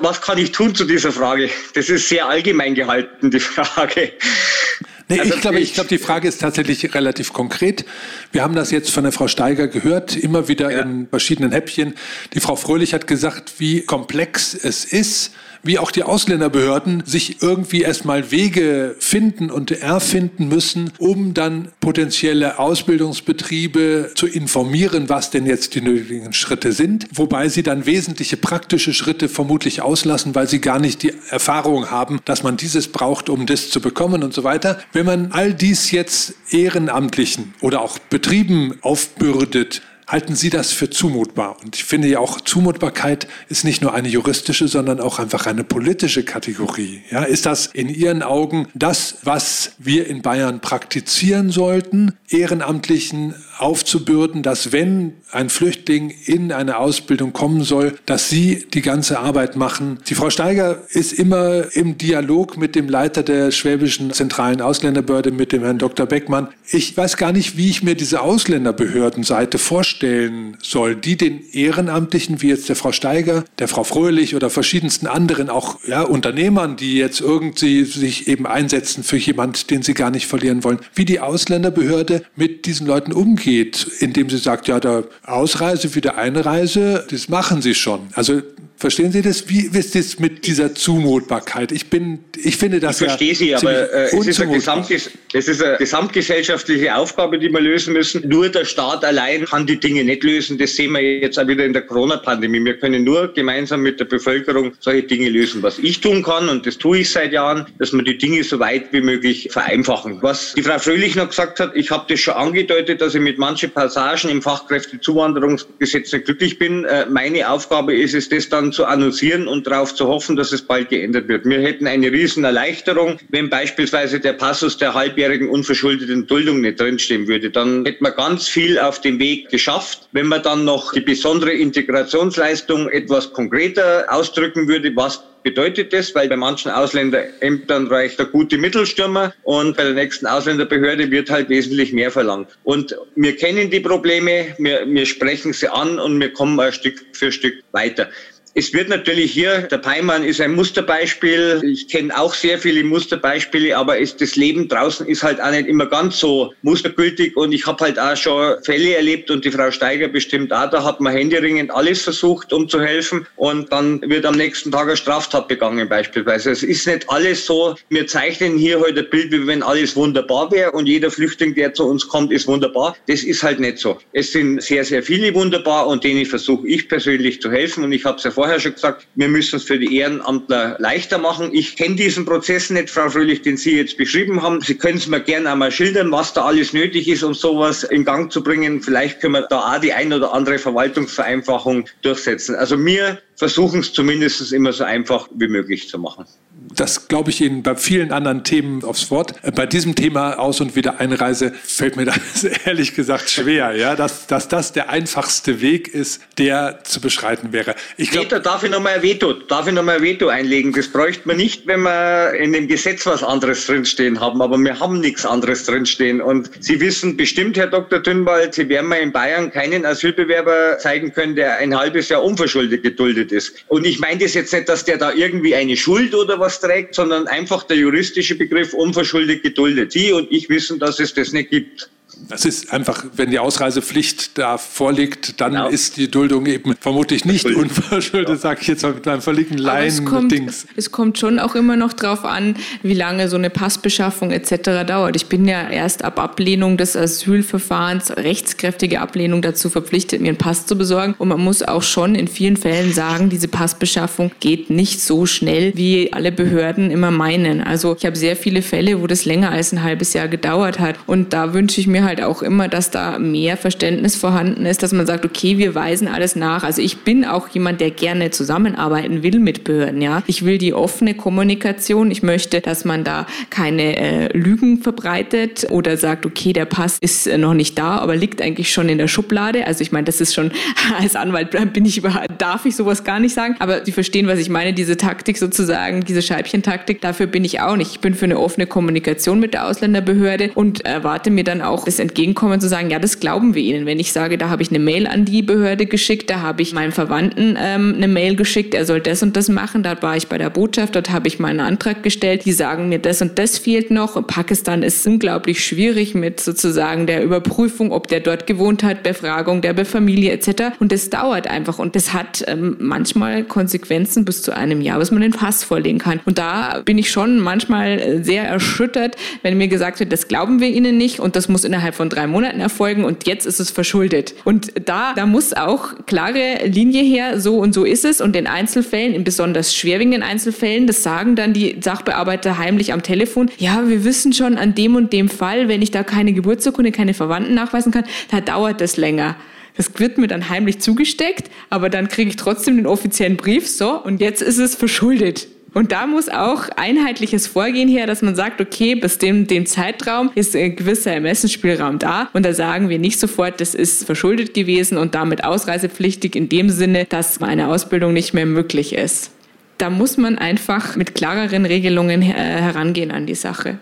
Was kann ich tun zu dieser Frage? Das ist sehr allgemein gehalten, die Frage. Nee, also ich glaube, ich glaube, die Frage ist tatsächlich relativ konkret. Wir haben das jetzt von der Frau Steiger gehört, immer wieder ja. in verschiedenen Häppchen. Die Frau Fröhlich hat gesagt, wie komplex es ist, wie auch die Ausländerbehörden sich irgendwie erstmal Wege finden und erfinden müssen, um dann potenzielle Ausbildungsbetriebe zu informieren, was denn jetzt die nötigen Schritte sind. Wobei sie dann wesentliche praktische Schritte vermutlich auslassen, weil sie gar nicht die Erfahrung haben, dass man dieses braucht, um das zu bekommen und so weiter. Wenn man all dies jetzt Ehrenamtlichen oder auch Betrieben aufbürdet, Halten Sie das für zumutbar? Und ich finde ja auch, Zumutbarkeit ist nicht nur eine juristische, sondern auch einfach eine politische Kategorie. Ja, ist das in Ihren Augen das, was wir in Bayern praktizieren sollten, Ehrenamtlichen aufzubürden, dass wenn ein Flüchtling in eine Ausbildung kommen soll, dass sie die ganze Arbeit machen. Die Frau Steiger ist immer im Dialog mit dem Leiter der Schwäbischen Zentralen Ausländerbehörde, mit dem Herrn Dr. Beckmann. Ich weiß gar nicht, wie ich mir diese Ausländerbehördenseite vorstellen soll, die den Ehrenamtlichen, wie jetzt der Frau Steiger, der Frau Fröhlich oder verschiedensten anderen auch ja, Unternehmern, die jetzt irgendwie sich eben einsetzen für jemand, den sie gar nicht verlieren wollen, wie die Ausländerbehörde mit diesen Leuten umgeht geht, indem sie sagt, ja, der Ausreise wie der Einreise, das machen sie schon. Also Verstehen Sie das? Wie ist das mit dieser Zumutbarkeit? Ich bin, ich finde das ich verstehe Sie, aber äh, es, ist es ist eine gesamtgesellschaftliche Aufgabe, die wir lösen müssen. Nur der Staat allein kann die Dinge nicht lösen. Das sehen wir jetzt auch wieder in der Corona-Pandemie. Wir können nur gemeinsam mit der Bevölkerung solche Dinge lösen. Was ich tun kann, und das tue ich seit Jahren, dass wir die Dinge so weit wie möglich vereinfachen. Was die Frau Fröhlich noch gesagt hat, ich habe das schon angedeutet, dass ich mit manchen Passagen im Fachkräftezuwanderungsgesetz nicht glücklich bin. Äh, meine Aufgabe ist es, das dann zu annoncieren und darauf zu hoffen, dass es bald geändert wird. Wir hätten eine riesen Erleichterung, wenn beispielsweise der Passus der halbjährigen unverschuldeten Duldung nicht drinstehen würde. Dann hätten wir ganz viel auf dem Weg geschafft. Wenn man dann noch die besondere Integrationsleistung etwas konkreter ausdrücken würde, was bedeutet das, weil bei manchen Ausländerämtern reicht der gute Mittelstürmer und bei der nächsten Ausländerbehörde wird halt wesentlich mehr verlangt. Und wir kennen die Probleme, wir, wir sprechen sie an und wir kommen ein Stück für Stück weiter. Es wird natürlich hier, der Peimann ist ein Musterbeispiel. Ich kenne auch sehr viele Musterbeispiele, aber es, das Leben draußen ist halt auch nicht immer ganz so mustergültig. Und ich habe halt auch schon Fälle erlebt und die Frau Steiger bestimmt auch. Da hat man händeringend alles versucht, um zu helfen. Und dann wird am nächsten Tag eine Straftat begangen beispielsweise. Es ist nicht alles so. Wir zeichnen hier heute ein Bild, wie wenn alles wunderbar wäre und jeder Flüchtling, der zu uns kommt, ist wunderbar. Das ist halt nicht so. Es sind sehr, sehr viele wunderbar und denen versuche ich persönlich zu helfen. Und ich habe es ja vorher schon gesagt, wir müssen es für die Ehrenamtler leichter machen. Ich kenne diesen Prozess nicht, Frau Fröhlich, den Sie jetzt beschrieben haben. Sie können es mir gerne einmal schildern, was da alles nötig ist, um sowas in Gang zu bringen. Vielleicht können wir da auch die ein oder andere Verwaltungsvereinfachung durchsetzen. Also wir versuchen es zumindest immer so einfach wie möglich zu machen. Das glaube ich Ihnen bei vielen anderen Themen aufs Wort. Äh, bei diesem Thema Aus- und Wiedereinreise fällt mir das ehrlich gesagt schwer, ja, dass, dass das der einfachste Weg ist, der zu beschreiten wäre. Ich glaub, Veto, darf ich nochmal ein Veto, darf ich nochmal ein Veto einlegen? Das bräuchte man nicht, wenn wir in dem Gesetz was anderes drinstehen haben, aber wir haben nichts anderes drinstehen. Und Sie wissen bestimmt, Herr Dr. Dünwald, Sie werden mal in Bayern keinen Asylbewerber zeigen können, der ein halbes Jahr unverschuldet geduldet ist. Und ich meine das jetzt nicht, dass der da irgendwie eine Schuld oder was trägt, sondern einfach der juristische Begriff unverschuldet geduldet. Sie und ich wissen, dass es das nicht gibt. Das ist einfach, wenn die Ausreisepflicht da vorliegt, dann genau. ist die Duldung eben vermutlich nicht unverschuldet, ja. sage ich jetzt mal mit einem völligen Laien-Dings. Es, es kommt schon auch immer noch darauf an, wie lange so eine Passbeschaffung etc. dauert. Ich bin ja erst ab Ablehnung des Asylverfahrens, rechtskräftige Ablehnung dazu verpflichtet, mir einen Pass zu besorgen. Und man muss auch schon in vielen Fällen sagen, diese Passbeschaffung geht nicht so schnell, wie alle Behörden immer meinen. Also ich habe sehr viele Fälle, wo das länger als ein halbes Jahr gedauert hat. Und da wünsche ich mir halt auch immer, dass da mehr Verständnis vorhanden ist, dass man sagt, okay, wir weisen alles nach. Also ich bin auch jemand, der gerne zusammenarbeiten will mit Behörden. Ja, ich will die offene Kommunikation. Ich möchte, dass man da keine äh, Lügen verbreitet oder sagt, okay, der Pass ist äh, noch nicht da, aber liegt eigentlich schon in der Schublade. Also ich meine, das ist schon als Anwalt bin ich überhaupt, darf ich sowas gar nicht sagen. Aber Sie verstehen, was ich meine. Diese Taktik sozusagen, diese Scheibchentaktik. Dafür bin ich auch nicht. Ich bin für eine offene Kommunikation mit der Ausländerbehörde und erwarte mir dann auch das entgegenkommen zu sagen, ja, das glauben wir Ihnen. Wenn ich sage, da habe ich eine Mail an die Behörde geschickt, da habe ich meinem Verwandten ähm, eine Mail geschickt, er soll das und das machen, da war ich bei der Botschaft, dort habe ich meinen Antrag gestellt, die sagen mir, das und das fehlt noch. Pakistan ist unglaublich schwierig mit sozusagen der Überprüfung, ob der dort gewohnt hat, Befragung der Familie etc. Und das dauert einfach und das hat ähm, manchmal Konsequenzen bis zu einem Jahr, bis man den Pass vorlegen kann. Und da bin ich schon manchmal sehr erschüttert, wenn mir gesagt wird, das glauben wir Ihnen nicht und das muss innerhalb innerhalb von drei Monaten erfolgen und jetzt ist es verschuldet. Und da, da muss auch klare Linie her, so und so ist es. Und in Einzelfällen, in besonders schwerwiegenden Einzelfällen, das sagen dann die Sachbearbeiter heimlich am Telefon, ja, wir wissen schon an dem und dem Fall, wenn ich da keine Geburtsurkunde, keine Verwandten nachweisen kann, da dauert das länger. Das wird mir dann heimlich zugesteckt, aber dann kriege ich trotzdem den offiziellen Brief, so, und jetzt ist es verschuldet. Und da muss auch einheitliches Vorgehen her, dass man sagt, okay, bis dem, dem Zeitraum ist ein gewisser Ermessensspielraum da. Und da sagen wir nicht sofort, das ist verschuldet gewesen und damit ausreisepflichtig in dem Sinne, dass meine Ausbildung nicht mehr möglich ist. Da muss man einfach mit klareren Regelungen äh, herangehen an die Sache.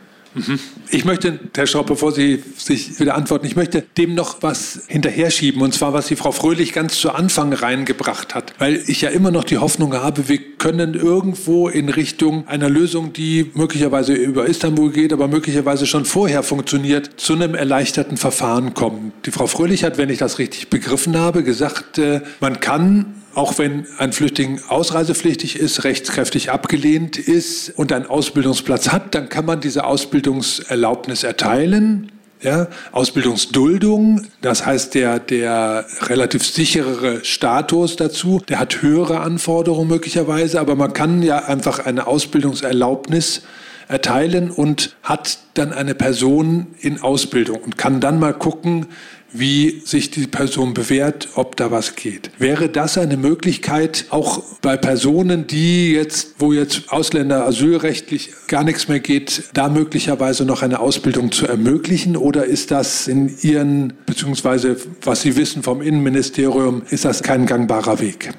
Ich möchte, Herr Schraub, bevor Sie sich wieder antworten, ich möchte dem noch was hinterher schieben, und zwar, was die Frau Fröhlich ganz zu Anfang reingebracht hat, weil ich ja immer noch die Hoffnung habe, wir können irgendwo in Richtung einer Lösung, die möglicherweise über Istanbul geht, aber möglicherweise schon vorher funktioniert, zu einem erleichterten Verfahren kommen. Die Frau Fröhlich hat, wenn ich das richtig begriffen habe, gesagt, äh, man kann auch wenn ein Flüchtling ausreisepflichtig ist, rechtskräftig abgelehnt ist und einen Ausbildungsplatz hat, dann kann man diese Ausbildungserlaubnis erteilen. Ja, Ausbildungsduldung, das heißt der, der relativ sicherere Status dazu, der hat höhere Anforderungen möglicherweise, aber man kann ja einfach eine Ausbildungserlaubnis erteilen und hat dann eine Person in Ausbildung und kann dann mal gucken, wie sich die Person bewährt, ob da was geht. Wäre das eine Möglichkeit, auch bei Personen, die jetzt, wo jetzt Ausländer asylrechtlich gar nichts mehr geht, da möglicherweise noch eine Ausbildung zu ermöglichen? Oder ist das in Ihren, beziehungsweise was Sie wissen vom Innenministerium, ist das kein gangbarer Weg?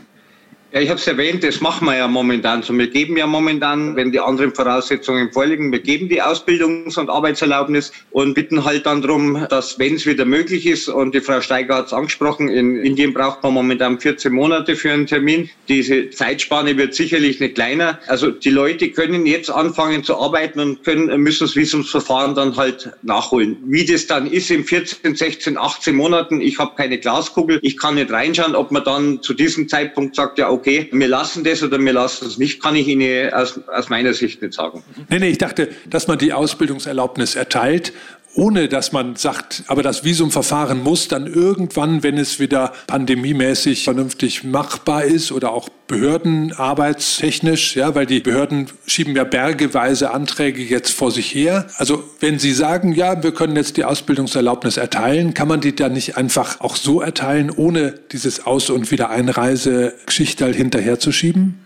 Ja, ich habe es erwähnt, das machen wir ja momentan so. Wir geben ja momentan, wenn die anderen Voraussetzungen vorliegen, wir geben die Ausbildungs- und Arbeitserlaubnis und bitten halt dann darum, dass, wenn es wieder möglich ist, und die Frau Steiger hat es angesprochen, in Indien braucht man momentan 14 Monate für einen Termin. Diese Zeitspanne wird sicherlich nicht kleiner. Also die Leute können jetzt anfangen zu arbeiten und können, müssen das Visumsverfahren dann halt nachholen. Wie das dann ist in 14, 16, 18 Monaten, ich habe keine Glaskugel, ich kann nicht reinschauen, ob man dann zu diesem Zeitpunkt sagt, ja, okay, okay, wir lassen das oder wir lassen es nicht, kann ich Ihnen aus, aus meiner Sicht nicht sagen. Nee, nee, ich dachte, dass man die Ausbildungserlaubnis erteilt ohne dass man sagt, aber das Visumverfahren muss dann irgendwann, wenn es wieder pandemiemäßig vernünftig machbar ist oder auch behördenarbeitstechnisch, ja, weil die Behörden schieben ja bergeweise Anträge jetzt vor sich her. Also wenn Sie sagen, ja, wir können jetzt die Ausbildungserlaubnis erteilen, kann man die dann nicht einfach auch so erteilen, ohne dieses Aus- und Wiedereinreisegeschichtal hinterherzuschieben?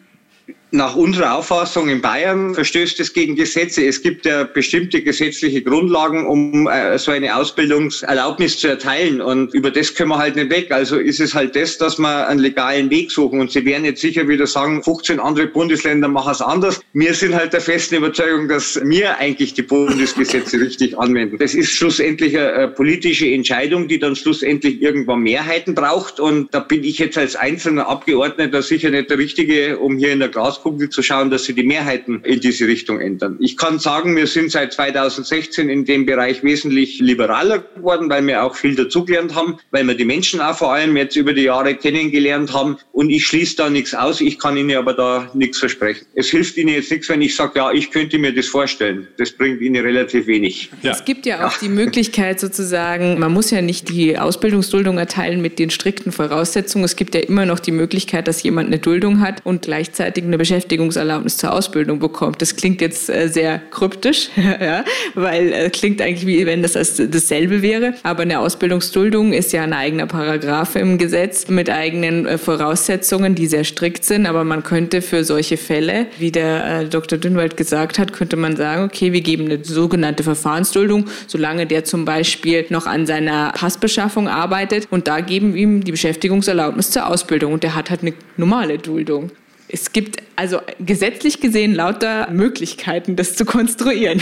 Nach unserer Auffassung in Bayern verstößt es gegen Gesetze. Es gibt ja bestimmte gesetzliche Grundlagen, um äh, so eine Ausbildungserlaubnis zu erteilen. Und über das können wir halt nicht weg. Also ist es halt das, dass wir einen legalen Weg suchen. Und Sie werden jetzt sicher wieder sagen, 15 andere Bundesländer machen es anders. Wir sind halt der festen Überzeugung, dass wir eigentlich die Bundesgesetze richtig anwenden. Das ist schlussendlich eine politische Entscheidung, die dann schlussendlich irgendwann Mehrheiten braucht. Und da bin ich jetzt als einzelner Abgeordneter sicher nicht der Richtige, um hier in der Glas Glaskugel zu schauen, dass sie die Mehrheiten in diese Richtung ändern. Ich kann sagen, wir sind seit 2016 in dem Bereich wesentlich liberaler geworden, weil wir auch viel dazugelernt haben, weil wir die Menschen auch vor allem jetzt über die Jahre kennengelernt haben. Und ich schließe da nichts aus, ich kann Ihnen aber da nichts versprechen. Es hilft Ihnen jetzt nichts, wenn ich sage, ja, ich könnte mir das vorstellen. Das bringt Ihnen relativ wenig. Ja. Es gibt ja auch ja. die Möglichkeit sozusagen, man muss ja nicht die Ausbildungsduldung erteilen mit den strikten Voraussetzungen. Es gibt ja immer noch die Möglichkeit, dass jemand eine Duldung hat und gleichzeitig eine Beschäftigungserlaubnis zur Ausbildung bekommt. Das klingt jetzt äh, sehr kryptisch, ja, weil äh, klingt eigentlich wie wenn das dasselbe wäre. Aber eine Ausbildungsduldung ist ja ein eigener Paragraph im Gesetz mit eigenen äh, Voraussetzungen, die sehr strikt sind. Aber man könnte für solche Fälle, wie der Dr. Dünnwald gesagt hat, könnte man sagen, okay, wir geben eine sogenannte Verfahrensduldung, solange der zum Beispiel noch an seiner Passbeschaffung arbeitet. Und da geben wir ihm die Beschäftigungserlaubnis zur Ausbildung. Und der hat halt eine normale Duldung. Es gibt also gesetzlich gesehen lauter Möglichkeiten, das zu konstruieren.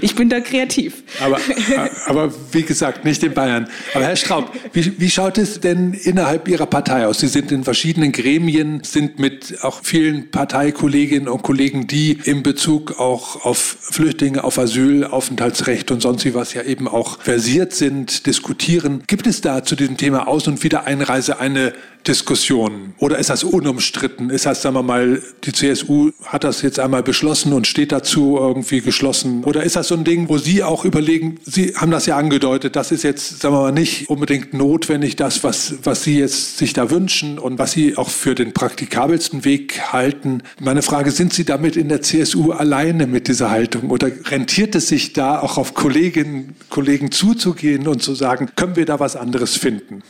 Ich bin da kreativ. Aber, aber wie gesagt, nicht in Bayern. Aber Herr Straub, wie, wie schaut es denn innerhalb Ihrer Partei aus? Sie sind in verschiedenen Gremien, sind mit auch vielen Parteikolleginnen und Kollegen, die in Bezug auch auf Flüchtlinge, auf Asyl, Aufenthaltsrecht und sonst was ja eben auch versiert sind, diskutieren. Gibt es da zu diesem Thema Aus- und Wiedereinreise eine Diskussion? Oder ist das unumstritten? Ist das, sagen wir mal, die CSU hat das jetzt einmal beschlossen und steht dazu irgendwie geschlossen? Oder ist das so ein Ding, wo Sie auch überlegen, Sie haben das ja angedeutet, das ist jetzt, sagen wir mal, nicht unbedingt notwendig, das, was, was Sie jetzt sich da wünschen und was Sie auch für den praktikabelsten Weg halten. Meine Frage, sind Sie damit in der CSU alleine mit dieser Haltung? Oder rentiert es sich da auch auf Kolleginnen, Kollegen zuzugehen und zu sagen, können wir da was anderes finden?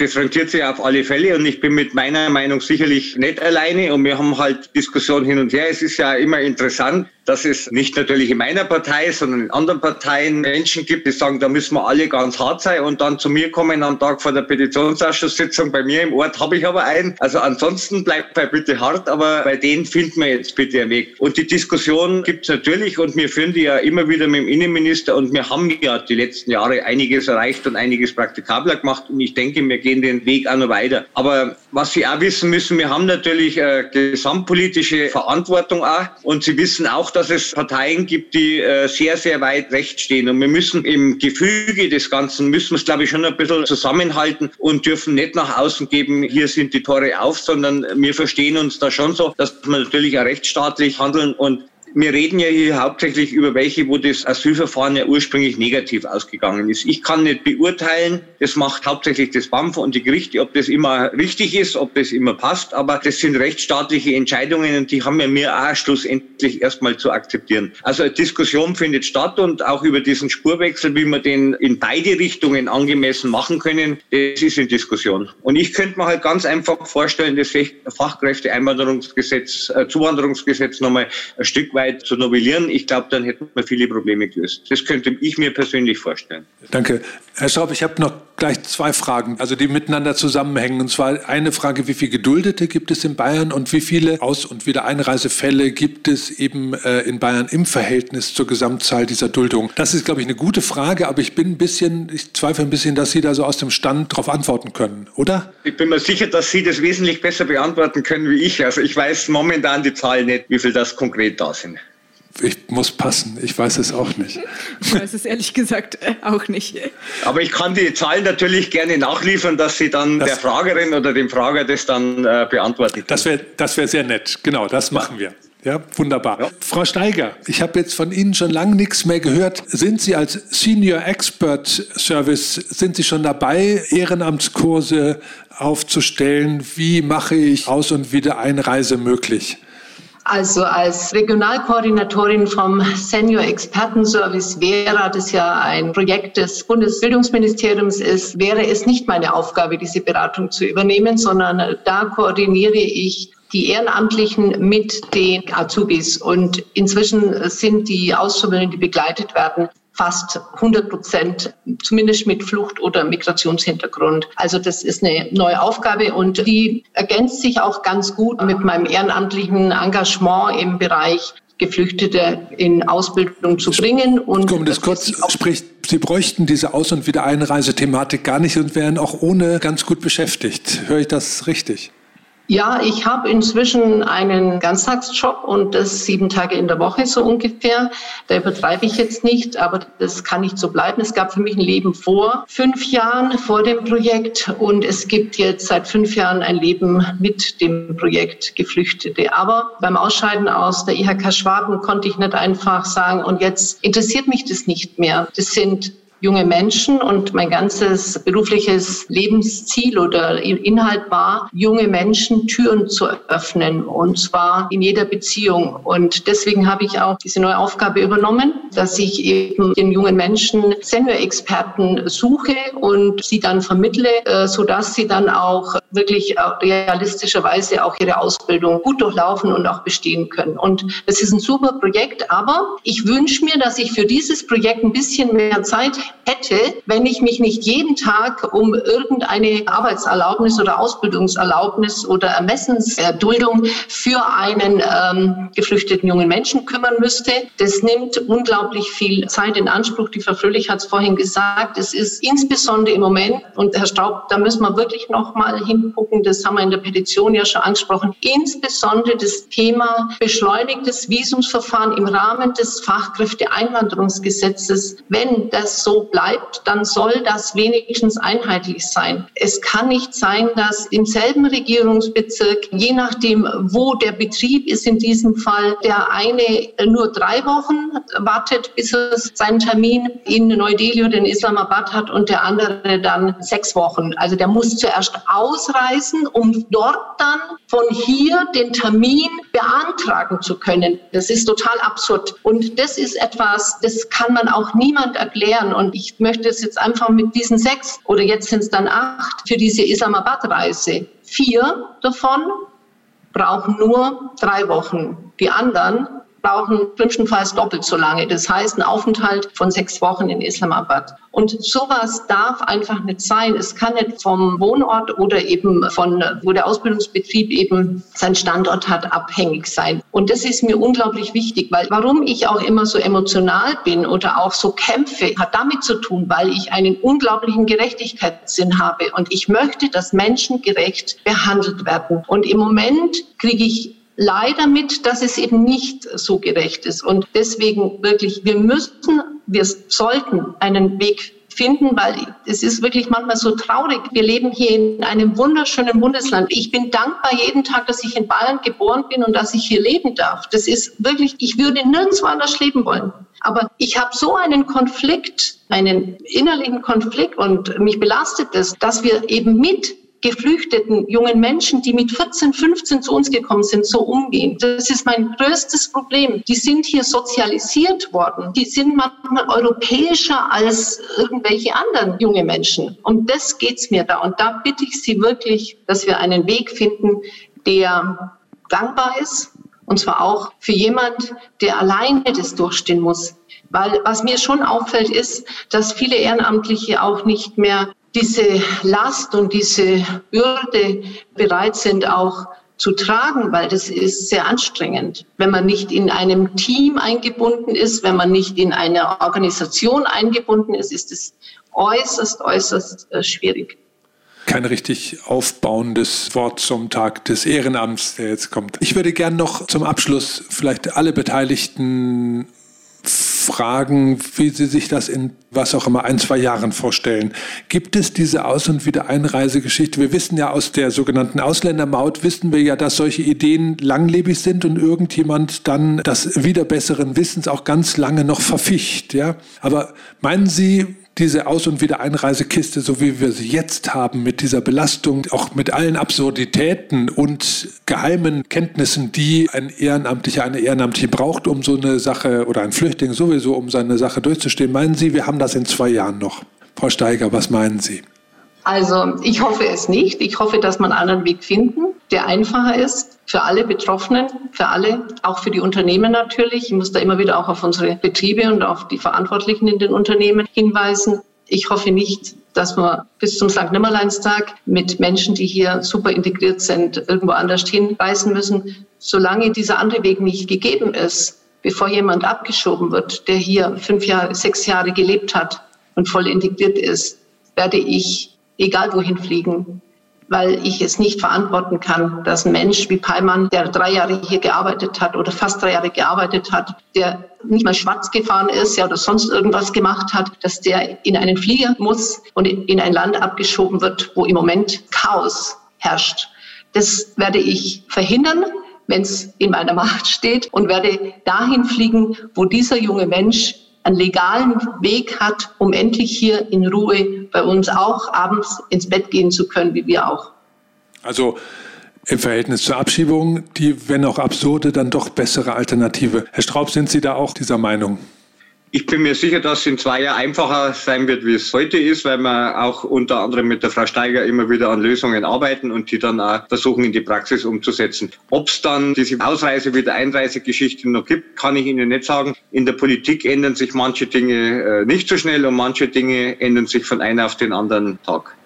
Das rentiert sich auf alle Fälle und ich bin mit meiner Meinung sicherlich nicht alleine und wir haben halt Diskussion hin und her. Es ist ja immer interessant, dass es nicht natürlich in meiner Partei, sondern in anderen Parteien Menschen gibt, die sagen, da müssen wir alle ganz hart sein und dann zu mir kommen am Tag vor der Petitionsausschusssitzung. Bei mir im Ort habe ich aber einen. Also ansonsten bleibt bei bitte hart, aber bei denen finden wir jetzt bitte einen Weg. Und die Diskussion gibt es natürlich und wir führen die ja immer wieder mit dem Innenminister und wir haben ja die letzten Jahre einiges erreicht und einiges praktikabler gemacht und ich denke, wir gehen den Weg auch noch weiter. Aber was Sie auch wissen müssen, wir haben natürlich eine gesamtpolitische Verantwortung auch und Sie wissen auch, dass es Parteien gibt, die äh, sehr, sehr weit rechts stehen. Und wir müssen im Gefüge des Ganzen, müssen wir es, glaube ich, schon ein bisschen zusammenhalten und dürfen nicht nach außen geben, hier sind die Tore auf, sondern wir verstehen uns da schon so, dass wir natürlich auch rechtsstaatlich handeln und wir reden ja hier hauptsächlich über welche, wo das Asylverfahren ja ursprünglich negativ ausgegangen ist. Ich kann nicht beurteilen, das macht hauptsächlich das BAMF und die Gerichte, ob das immer richtig ist, ob das immer passt, aber das sind rechtsstaatliche Entscheidungen und die haben ja mir auch schlussendlich erstmal zu akzeptieren. Also eine Diskussion findet statt und auch über diesen Spurwechsel, wie wir den in beide Richtungen angemessen machen können, das ist in Diskussion. Und ich könnte mir halt ganz einfach vorstellen, das Fachkräfteeinwanderungsgesetz, äh, Zuwanderungsgesetz nochmal ein Stück weit weit zu novellieren. Ich glaube, dann hätten wir viele Probleme gelöst. Das könnte ich mir persönlich vorstellen. Danke. Herr Schraub, ich habe noch gleich zwei Fragen, also die miteinander zusammenhängen. Und zwar eine Frage, wie viele Geduldete gibt es in Bayern und wie viele Aus- und Wiedereinreisefälle gibt es eben äh, in Bayern im Verhältnis zur Gesamtzahl dieser Duldung? Das ist, glaube ich, eine gute Frage, aber ich bin ein bisschen, ich zweifle ein bisschen, dass Sie da so aus dem Stand darauf antworten können, oder? Ich bin mir sicher, dass Sie das wesentlich besser beantworten können wie ich. Also ich weiß momentan die Zahl nicht, wie viel das konkret da sind. Ich muss passen, ich weiß es auch nicht. Ich weiß es ehrlich gesagt auch nicht. Aber ich kann die Zahlen natürlich gerne nachliefern, dass Sie dann das, der Fragerin oder dem Frager das dann äh, beantworten Das wäre das wär sehr nett, genau, das machen wir. Ja, wunderbar. Ja. Frau Steiger, ich habe jetzt von Ihnen schon lange nichts mehr gehört. Sind Sie als Senior Expert Service, sind Sie schon dabei, Ehrenamtskurse aufzustellen? Wie mache ich Aus- und Wiedereinreise möglich? Also als Regionalkoordinatorin vom Senior Expertenservice Vera, das ja ein Projekt des Bundesbildungsministeriums ist, wäre es nicht meine Aufgabe, diese Beratung zu übernehmen, sondern da koordiniere ich die Ehrenamtlichen mit den Azubis. Und inzwischen sind die Auszubildenden, die begleitet werden, fast 100 Prozent, zumindest mit Flucht- oder Migrationshintergrund. Also das ist eine neue Aufgabe und die ergänzt sich auch ganz gut mit meinem ehrenamtlichen Engagement im Bereich Geflüchtete in Ausbildung zu bringen. Und Komm, das kurz, sprich, Sie bräuchten diese Aus- und Wiedereinreisethematik gar nicht und wären auch ohne ganz gut beschäftigt. Höre ich das richtig? Ja, ich habe inzwischen einen Ganztagsjob und das sieben Tage in der Woche so ungefähr. Da übertreibe ich jetzt nicht, aber das kann nicht so bleiben. Es gab für mich ein Leben vor fünf Jahren, vor dem Projekt und es gibt jetzt seit fünf Jahren ein Leben mit dem Projekt Geflüchtete. Aber beim Ausscheiden aus der IHK Schwaben konnte ich nicht einfach sagen, und jetzt interessiert mich das nicht mehr. Das sind junge Menschen und mein ganzes berufliches Lebensziel oder Inhalt war, junge Menschen Türen zu öffnen und zwar in jeder Beziehung. Und deswegen habe ich auch diese neue Aufgabe übernommen, dass ich eben den jungen Menschen Senior-Experten suche und sie dann vermittle, äh, sodass sie dann auch wirklich realistischerweise auch ihre Ausbildung gut durchlaufen und auch bestehen können. Und es ist ein super Projekt, aber ich wünsche mir, dass ich für dieses Projekt ein bisschen mehr Zeit hätte, wenn ich mich nicht jeden Tag um irgendeine Arbeitserlaubnis oder Ausbildungserlaubnis oder Ermessensduldung für einen ähm, geflüchteten jungen Menschen kümmern müsste. Das nimmt unglaublich viel Zeit in Anspruch. Die Frau Fröhlich hat es vorhin gesagt. Es ist insbesondere im Moment, und Herr Straub, da müssen wir wirklich noch mal hingucken, das haben wir in der Petition ja schon angesprochen, insbesondere das Thema beschleunigtes Visumsverfahren im Rahmen des Fachkräfteeinwanderungsgesetzes. Wenn das so bleibt, dann soll das wenigstens einheitlich sein. Es kann nicht sein, dass im selben Regierungsbezirk, je nachdem, wo der Betrieb ist, in diesem Fall der eine nur drei Wochen wartet, bis er seinen Termin in Neu-Delhi oder in Islamabad hat und der andere dann sechs Wochen. Also der muss zuerst ausreisen, um dort dann von hier den Termin beantragen zu können. Das ist total absurd. Und das ist etwas, das kann man auch niemand erklären. Und ich möchte es jetzt einfach mit diesen sechs oder jetzt sind es dann acht für diese Islamabad-Reise. Vier davon brauchen nur drei Wochen. Die anderen brauchen schlimmstenfalls doppelt so lange. Das heißt, ein Aufenthalt von sechs Wochen in Islamabad. Und sowas darf einfach nicht sein. Es kann nicht vom Wohnort oder eben von, wo der Ausbildungsbetrieb eben seinen Standort hat, abhängig sein. Und das ist mir unglaublich wichtig, weil warum ich auch immer so emotional bin oder auch so kämpfe, hat damit zu tun, weil ich einen unglaublichen Gerechtigkeitssinn habe. Und ich möchte, dass Menschen gerecht behandelt werden. Und im Moment kriege ich leider mit, dass es eben nicht so gerecht ist. Und deswegen wirklich, wir müssen, wir sollten einen Weg finden, weil es ist wirklich manchmal so traurig. Wir leben hier in einem wunderschönen Bundesland. Ich bin dankbar jeden Tag, dass ich in Bayern geboren bin und dass ich hier leben darf. Das ist wirklich, ich würde nirgendwo anders leben wollen. Aber ich habe so einen Konflikt, einen innerlichen Konflikt und mich belastet es, dass wir eben mit geflüchteten jungen Menschen, die mit 14, 15 zu uns gekommen sind, so umgehen. Das ist mein größtes Problem. Die sind hier sozialisiert worden. Die sind manchmal europäischer als irgendwelche anderen junge Menschen. Um das geht's mir da. Und da bitte ich Sie wirklich, dass wir einen Weg finden, der gangbar ist. Und zwar auch für jemand, der alleine das durchstehen muss. Weil was mir schon auffällt, ist, dass viele Ehrenamtliche auch nicht mehr diese Last und diese Bürde bereit sind auch zu tragen, weil das ist sehr anstrengend. Wenn man nicht in einem Team eingebunden ist, wenn man nicht in einer Organisation eingebunden ist, ist es äußerst, äußerst äh, schwierig. Kein richtig aufbauendes Wort zum Tag des Ehrenamts, der jetzt kommt. Ich würde gern noch zum Abschluss vielleicht alle Beteiligten fragen, wie Sie sich das in was auch immer ein, zwei Jahren vorstellen. Gibt es diese Aus- und Wiedereinreisegeschichte? Wir wissen ja aus der sogenannten Ausländermaut, wissen wir ja, dass solche Ideen langlebig sind und irgendjemand dann das wieder besseren Wissens auch ganz lange noch verficht. Ja? Aber meinen Sie, diese Aus- und Wiedereinreisekiste, so wie wir sie jetzt haben, mit dieser Belastung, auch mit allen Absurditäten und geheimen Kenntnissen, die ein Ehrenamtlicher, eine Ehrenamtliche braucht, um so eine Sache oder ein Flüchtling sowieso, um seine Sache durchzustehen. Meinen Sie, wir haben das in zwei Jahren noch? Frau Steiger, was meinen Sie? Also ich hoffe es nicht. Ich hoffe, dass man einen anderen Weg finden, der einfacher ist für alle Betroffenen, für alle, auch für die Unternehmen natürlich. Ich muss da immer wieder auch auf unsere Betriebe und auf die Verantwortlichen in den Unternehmen hinweisen. Ich hoffe nicht, dass wir bis zum St. Nimmerleinstag mit Menschen, die hier super integriert sind, irgendwo anders hinreisen müssen. Solange dieser andere Weg nicht gegeben ist, bevor jemand abgeschoben wird, der hier fünf Jahre, sechs Jahre gelebt hat und voll integriert ist, werde ich egal wohin fliegen, weil ich es nicht verantworten kann, dass ein Mensch wie Peimann, der drei Jahre hier gearbeitet hat oder fast drei Jahre gearbeitet hat, der nicht mal schwarz gefahren ist ja, oder sonst irgendwas gemacht hat, dass der in einen Flieger muss und in ein Land abgeschoben wird, wo im Moment Chaos herrscht. Das werde ich verhindern, wenn es in meiner Macht steht und werde dahin fliegen, wo dieser junge Mensch einen legalen Weg hat, um endlich hier in Ruhe bei uns auch abends ins Bett gehen zu können, wie wir auch. Also im Verhältnis zur Abschiebung, die, wenn auch absurde, dann doch bessere Alternative. Herr Straub, sind Sie da auch dieser Meinung? Ich bin mir sicher, dass es in zwei Jahren einfacher sein wird, wie es heute ist, weil wir auch unter anderem mit der Frau Steiger immer wieder an Lösungen arbeiten und die dann auch versuchen, in die Praxis umzusetzen. Ob es dann diese Ausreise- wieder Einreisegeschichte noch gibt, kann ich Ihnen nicht sagen. In der Politik ändern sich manche Dinge äh, nicht so schnell und manche Dinge ändern sich von einem auf den anderen Tag.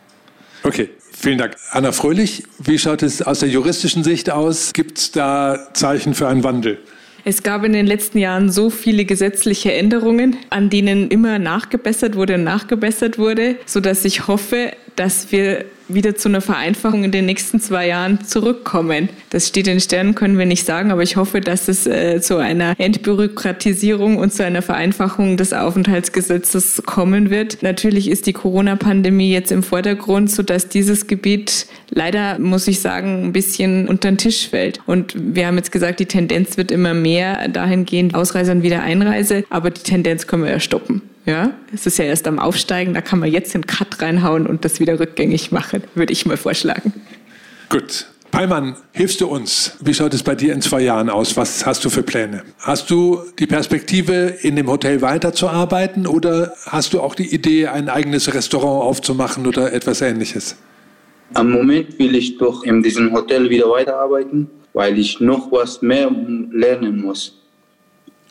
Okay, Vielen Dank. Anna Fröhlich, wie schaut es aus der juristischen Sicht aus? Gibt es da Zeichen für einen Wandel? Es gab in den letzten Jahren so viele gesetzliche Änderungen, an denen immer nachgebessert wurde und nachgebessert wurde, sodass ich hoffe, dass wir wieder zu einer Vereinfachung in den nächsten zwei Jahren zurückkommen. Das steht in Sternen, können wir nicht sagen, aber ich hoffe, dass es äh, zu einer Entbürokratisierung und zu einer Vereinfachung des Aufenthaltsgesetzes kommen wird. Natürlich ist die Corona-Pandemie jetzt im Vordergrund, sodass dieses Gebiet leider, muss ich sagen, ein bisschen unter den Tisch fällt. Und wir haben jetzt gesagt, die Tendenz wird immer mehr dahingehend Ausreise und wieder Einreise, aber die Tendenz können wir ja stoppen. Ja, es ist ja erst am Aufsteigen, da kann man jetzt den Cut reinhauen und das wieder rückgängig machen, würde ich mal vorschlagen. Gut. Peimann, hilfst du uns? Wie schaut es bei dir in zwei Jahren aus? Was hast du für Pläne? Hast du die Perspektive, in dem Hotel weiterzuarbeiten oder hast du auch die Idee, ein eigenes Restaurant aufzumachen oder etwas ähnliches? Am Moment will ich doch in diesem Hotel wieder weiterarbeiten, weil ich noch was mehr lernen muss.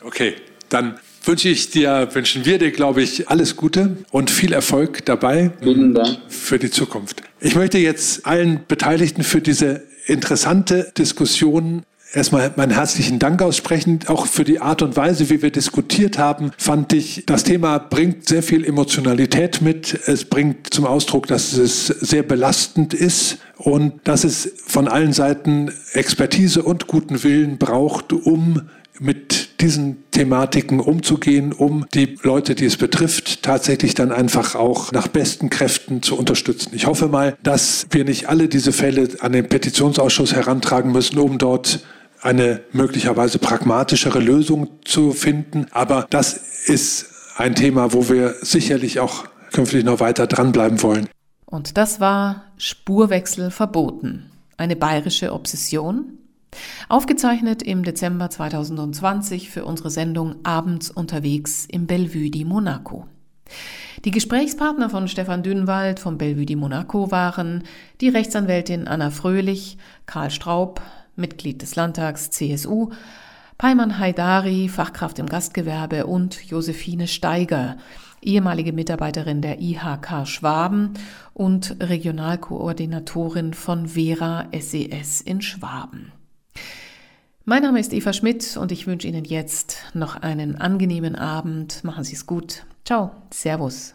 Okay, dann wünsche ich dir, wünschen wir dir, glaube ich, alles Gute und viel Erfolg dabei für die Zukunft. Ich möchte jetzt allen Beteiligten für diese interessante Diskussion erstmal meinen herzlichen Dank aussprechen, auch für die Art und Weise, wie wir diskutiert haben, fand ich, das Thema bringt sehr viel Emotionalität mit. Es bringt zum Ausdruck, dass es sehr belastend ist und dass es von allen Seiten Expertise und guten Willen braucht, um mit diesen Thematiken umzugehen, um die Leute, die es betrifft, tatsächlich dann einfach auch nach besten Kräften zu unterstützen. Ich hoffe mal, dass wir nicht alle diese Fälle an den Petitionsausschuss herantragen müssen, um dort eine möglicherweise pragmatischere Lösung zu finden. Aber das ist ein Thema, wo wir sicherlich auch künftig noch weiter dranbleiben wollen. Und das war Spurwechsel verboten. Eine bayerische Obsession, Aufgezeichnet im Dezember 2020 für unsere Sendung Abends unterwegs im Bellevue di Monaco. Die Gesprächspartner von Stefan Dünnwald vom Bellevue di Monaco waren die Rechtsanwältin Anna Fröhlich, Karl Straub, Mitglied des Landtags CSU, Peimann Haidari, Fachkraft im Gastgewerbe und Josephine Steiger, ehemalige Mitarbeiterin der IHK Schwaben und Regionalkoordinatorin von Vera SES e in Schwaben. Mein Name ist Eva Schmidt und ich wünsche Ihnen jetzt noch einen angenehmen Abend. Machen Sie es gut. Ciao. Servus.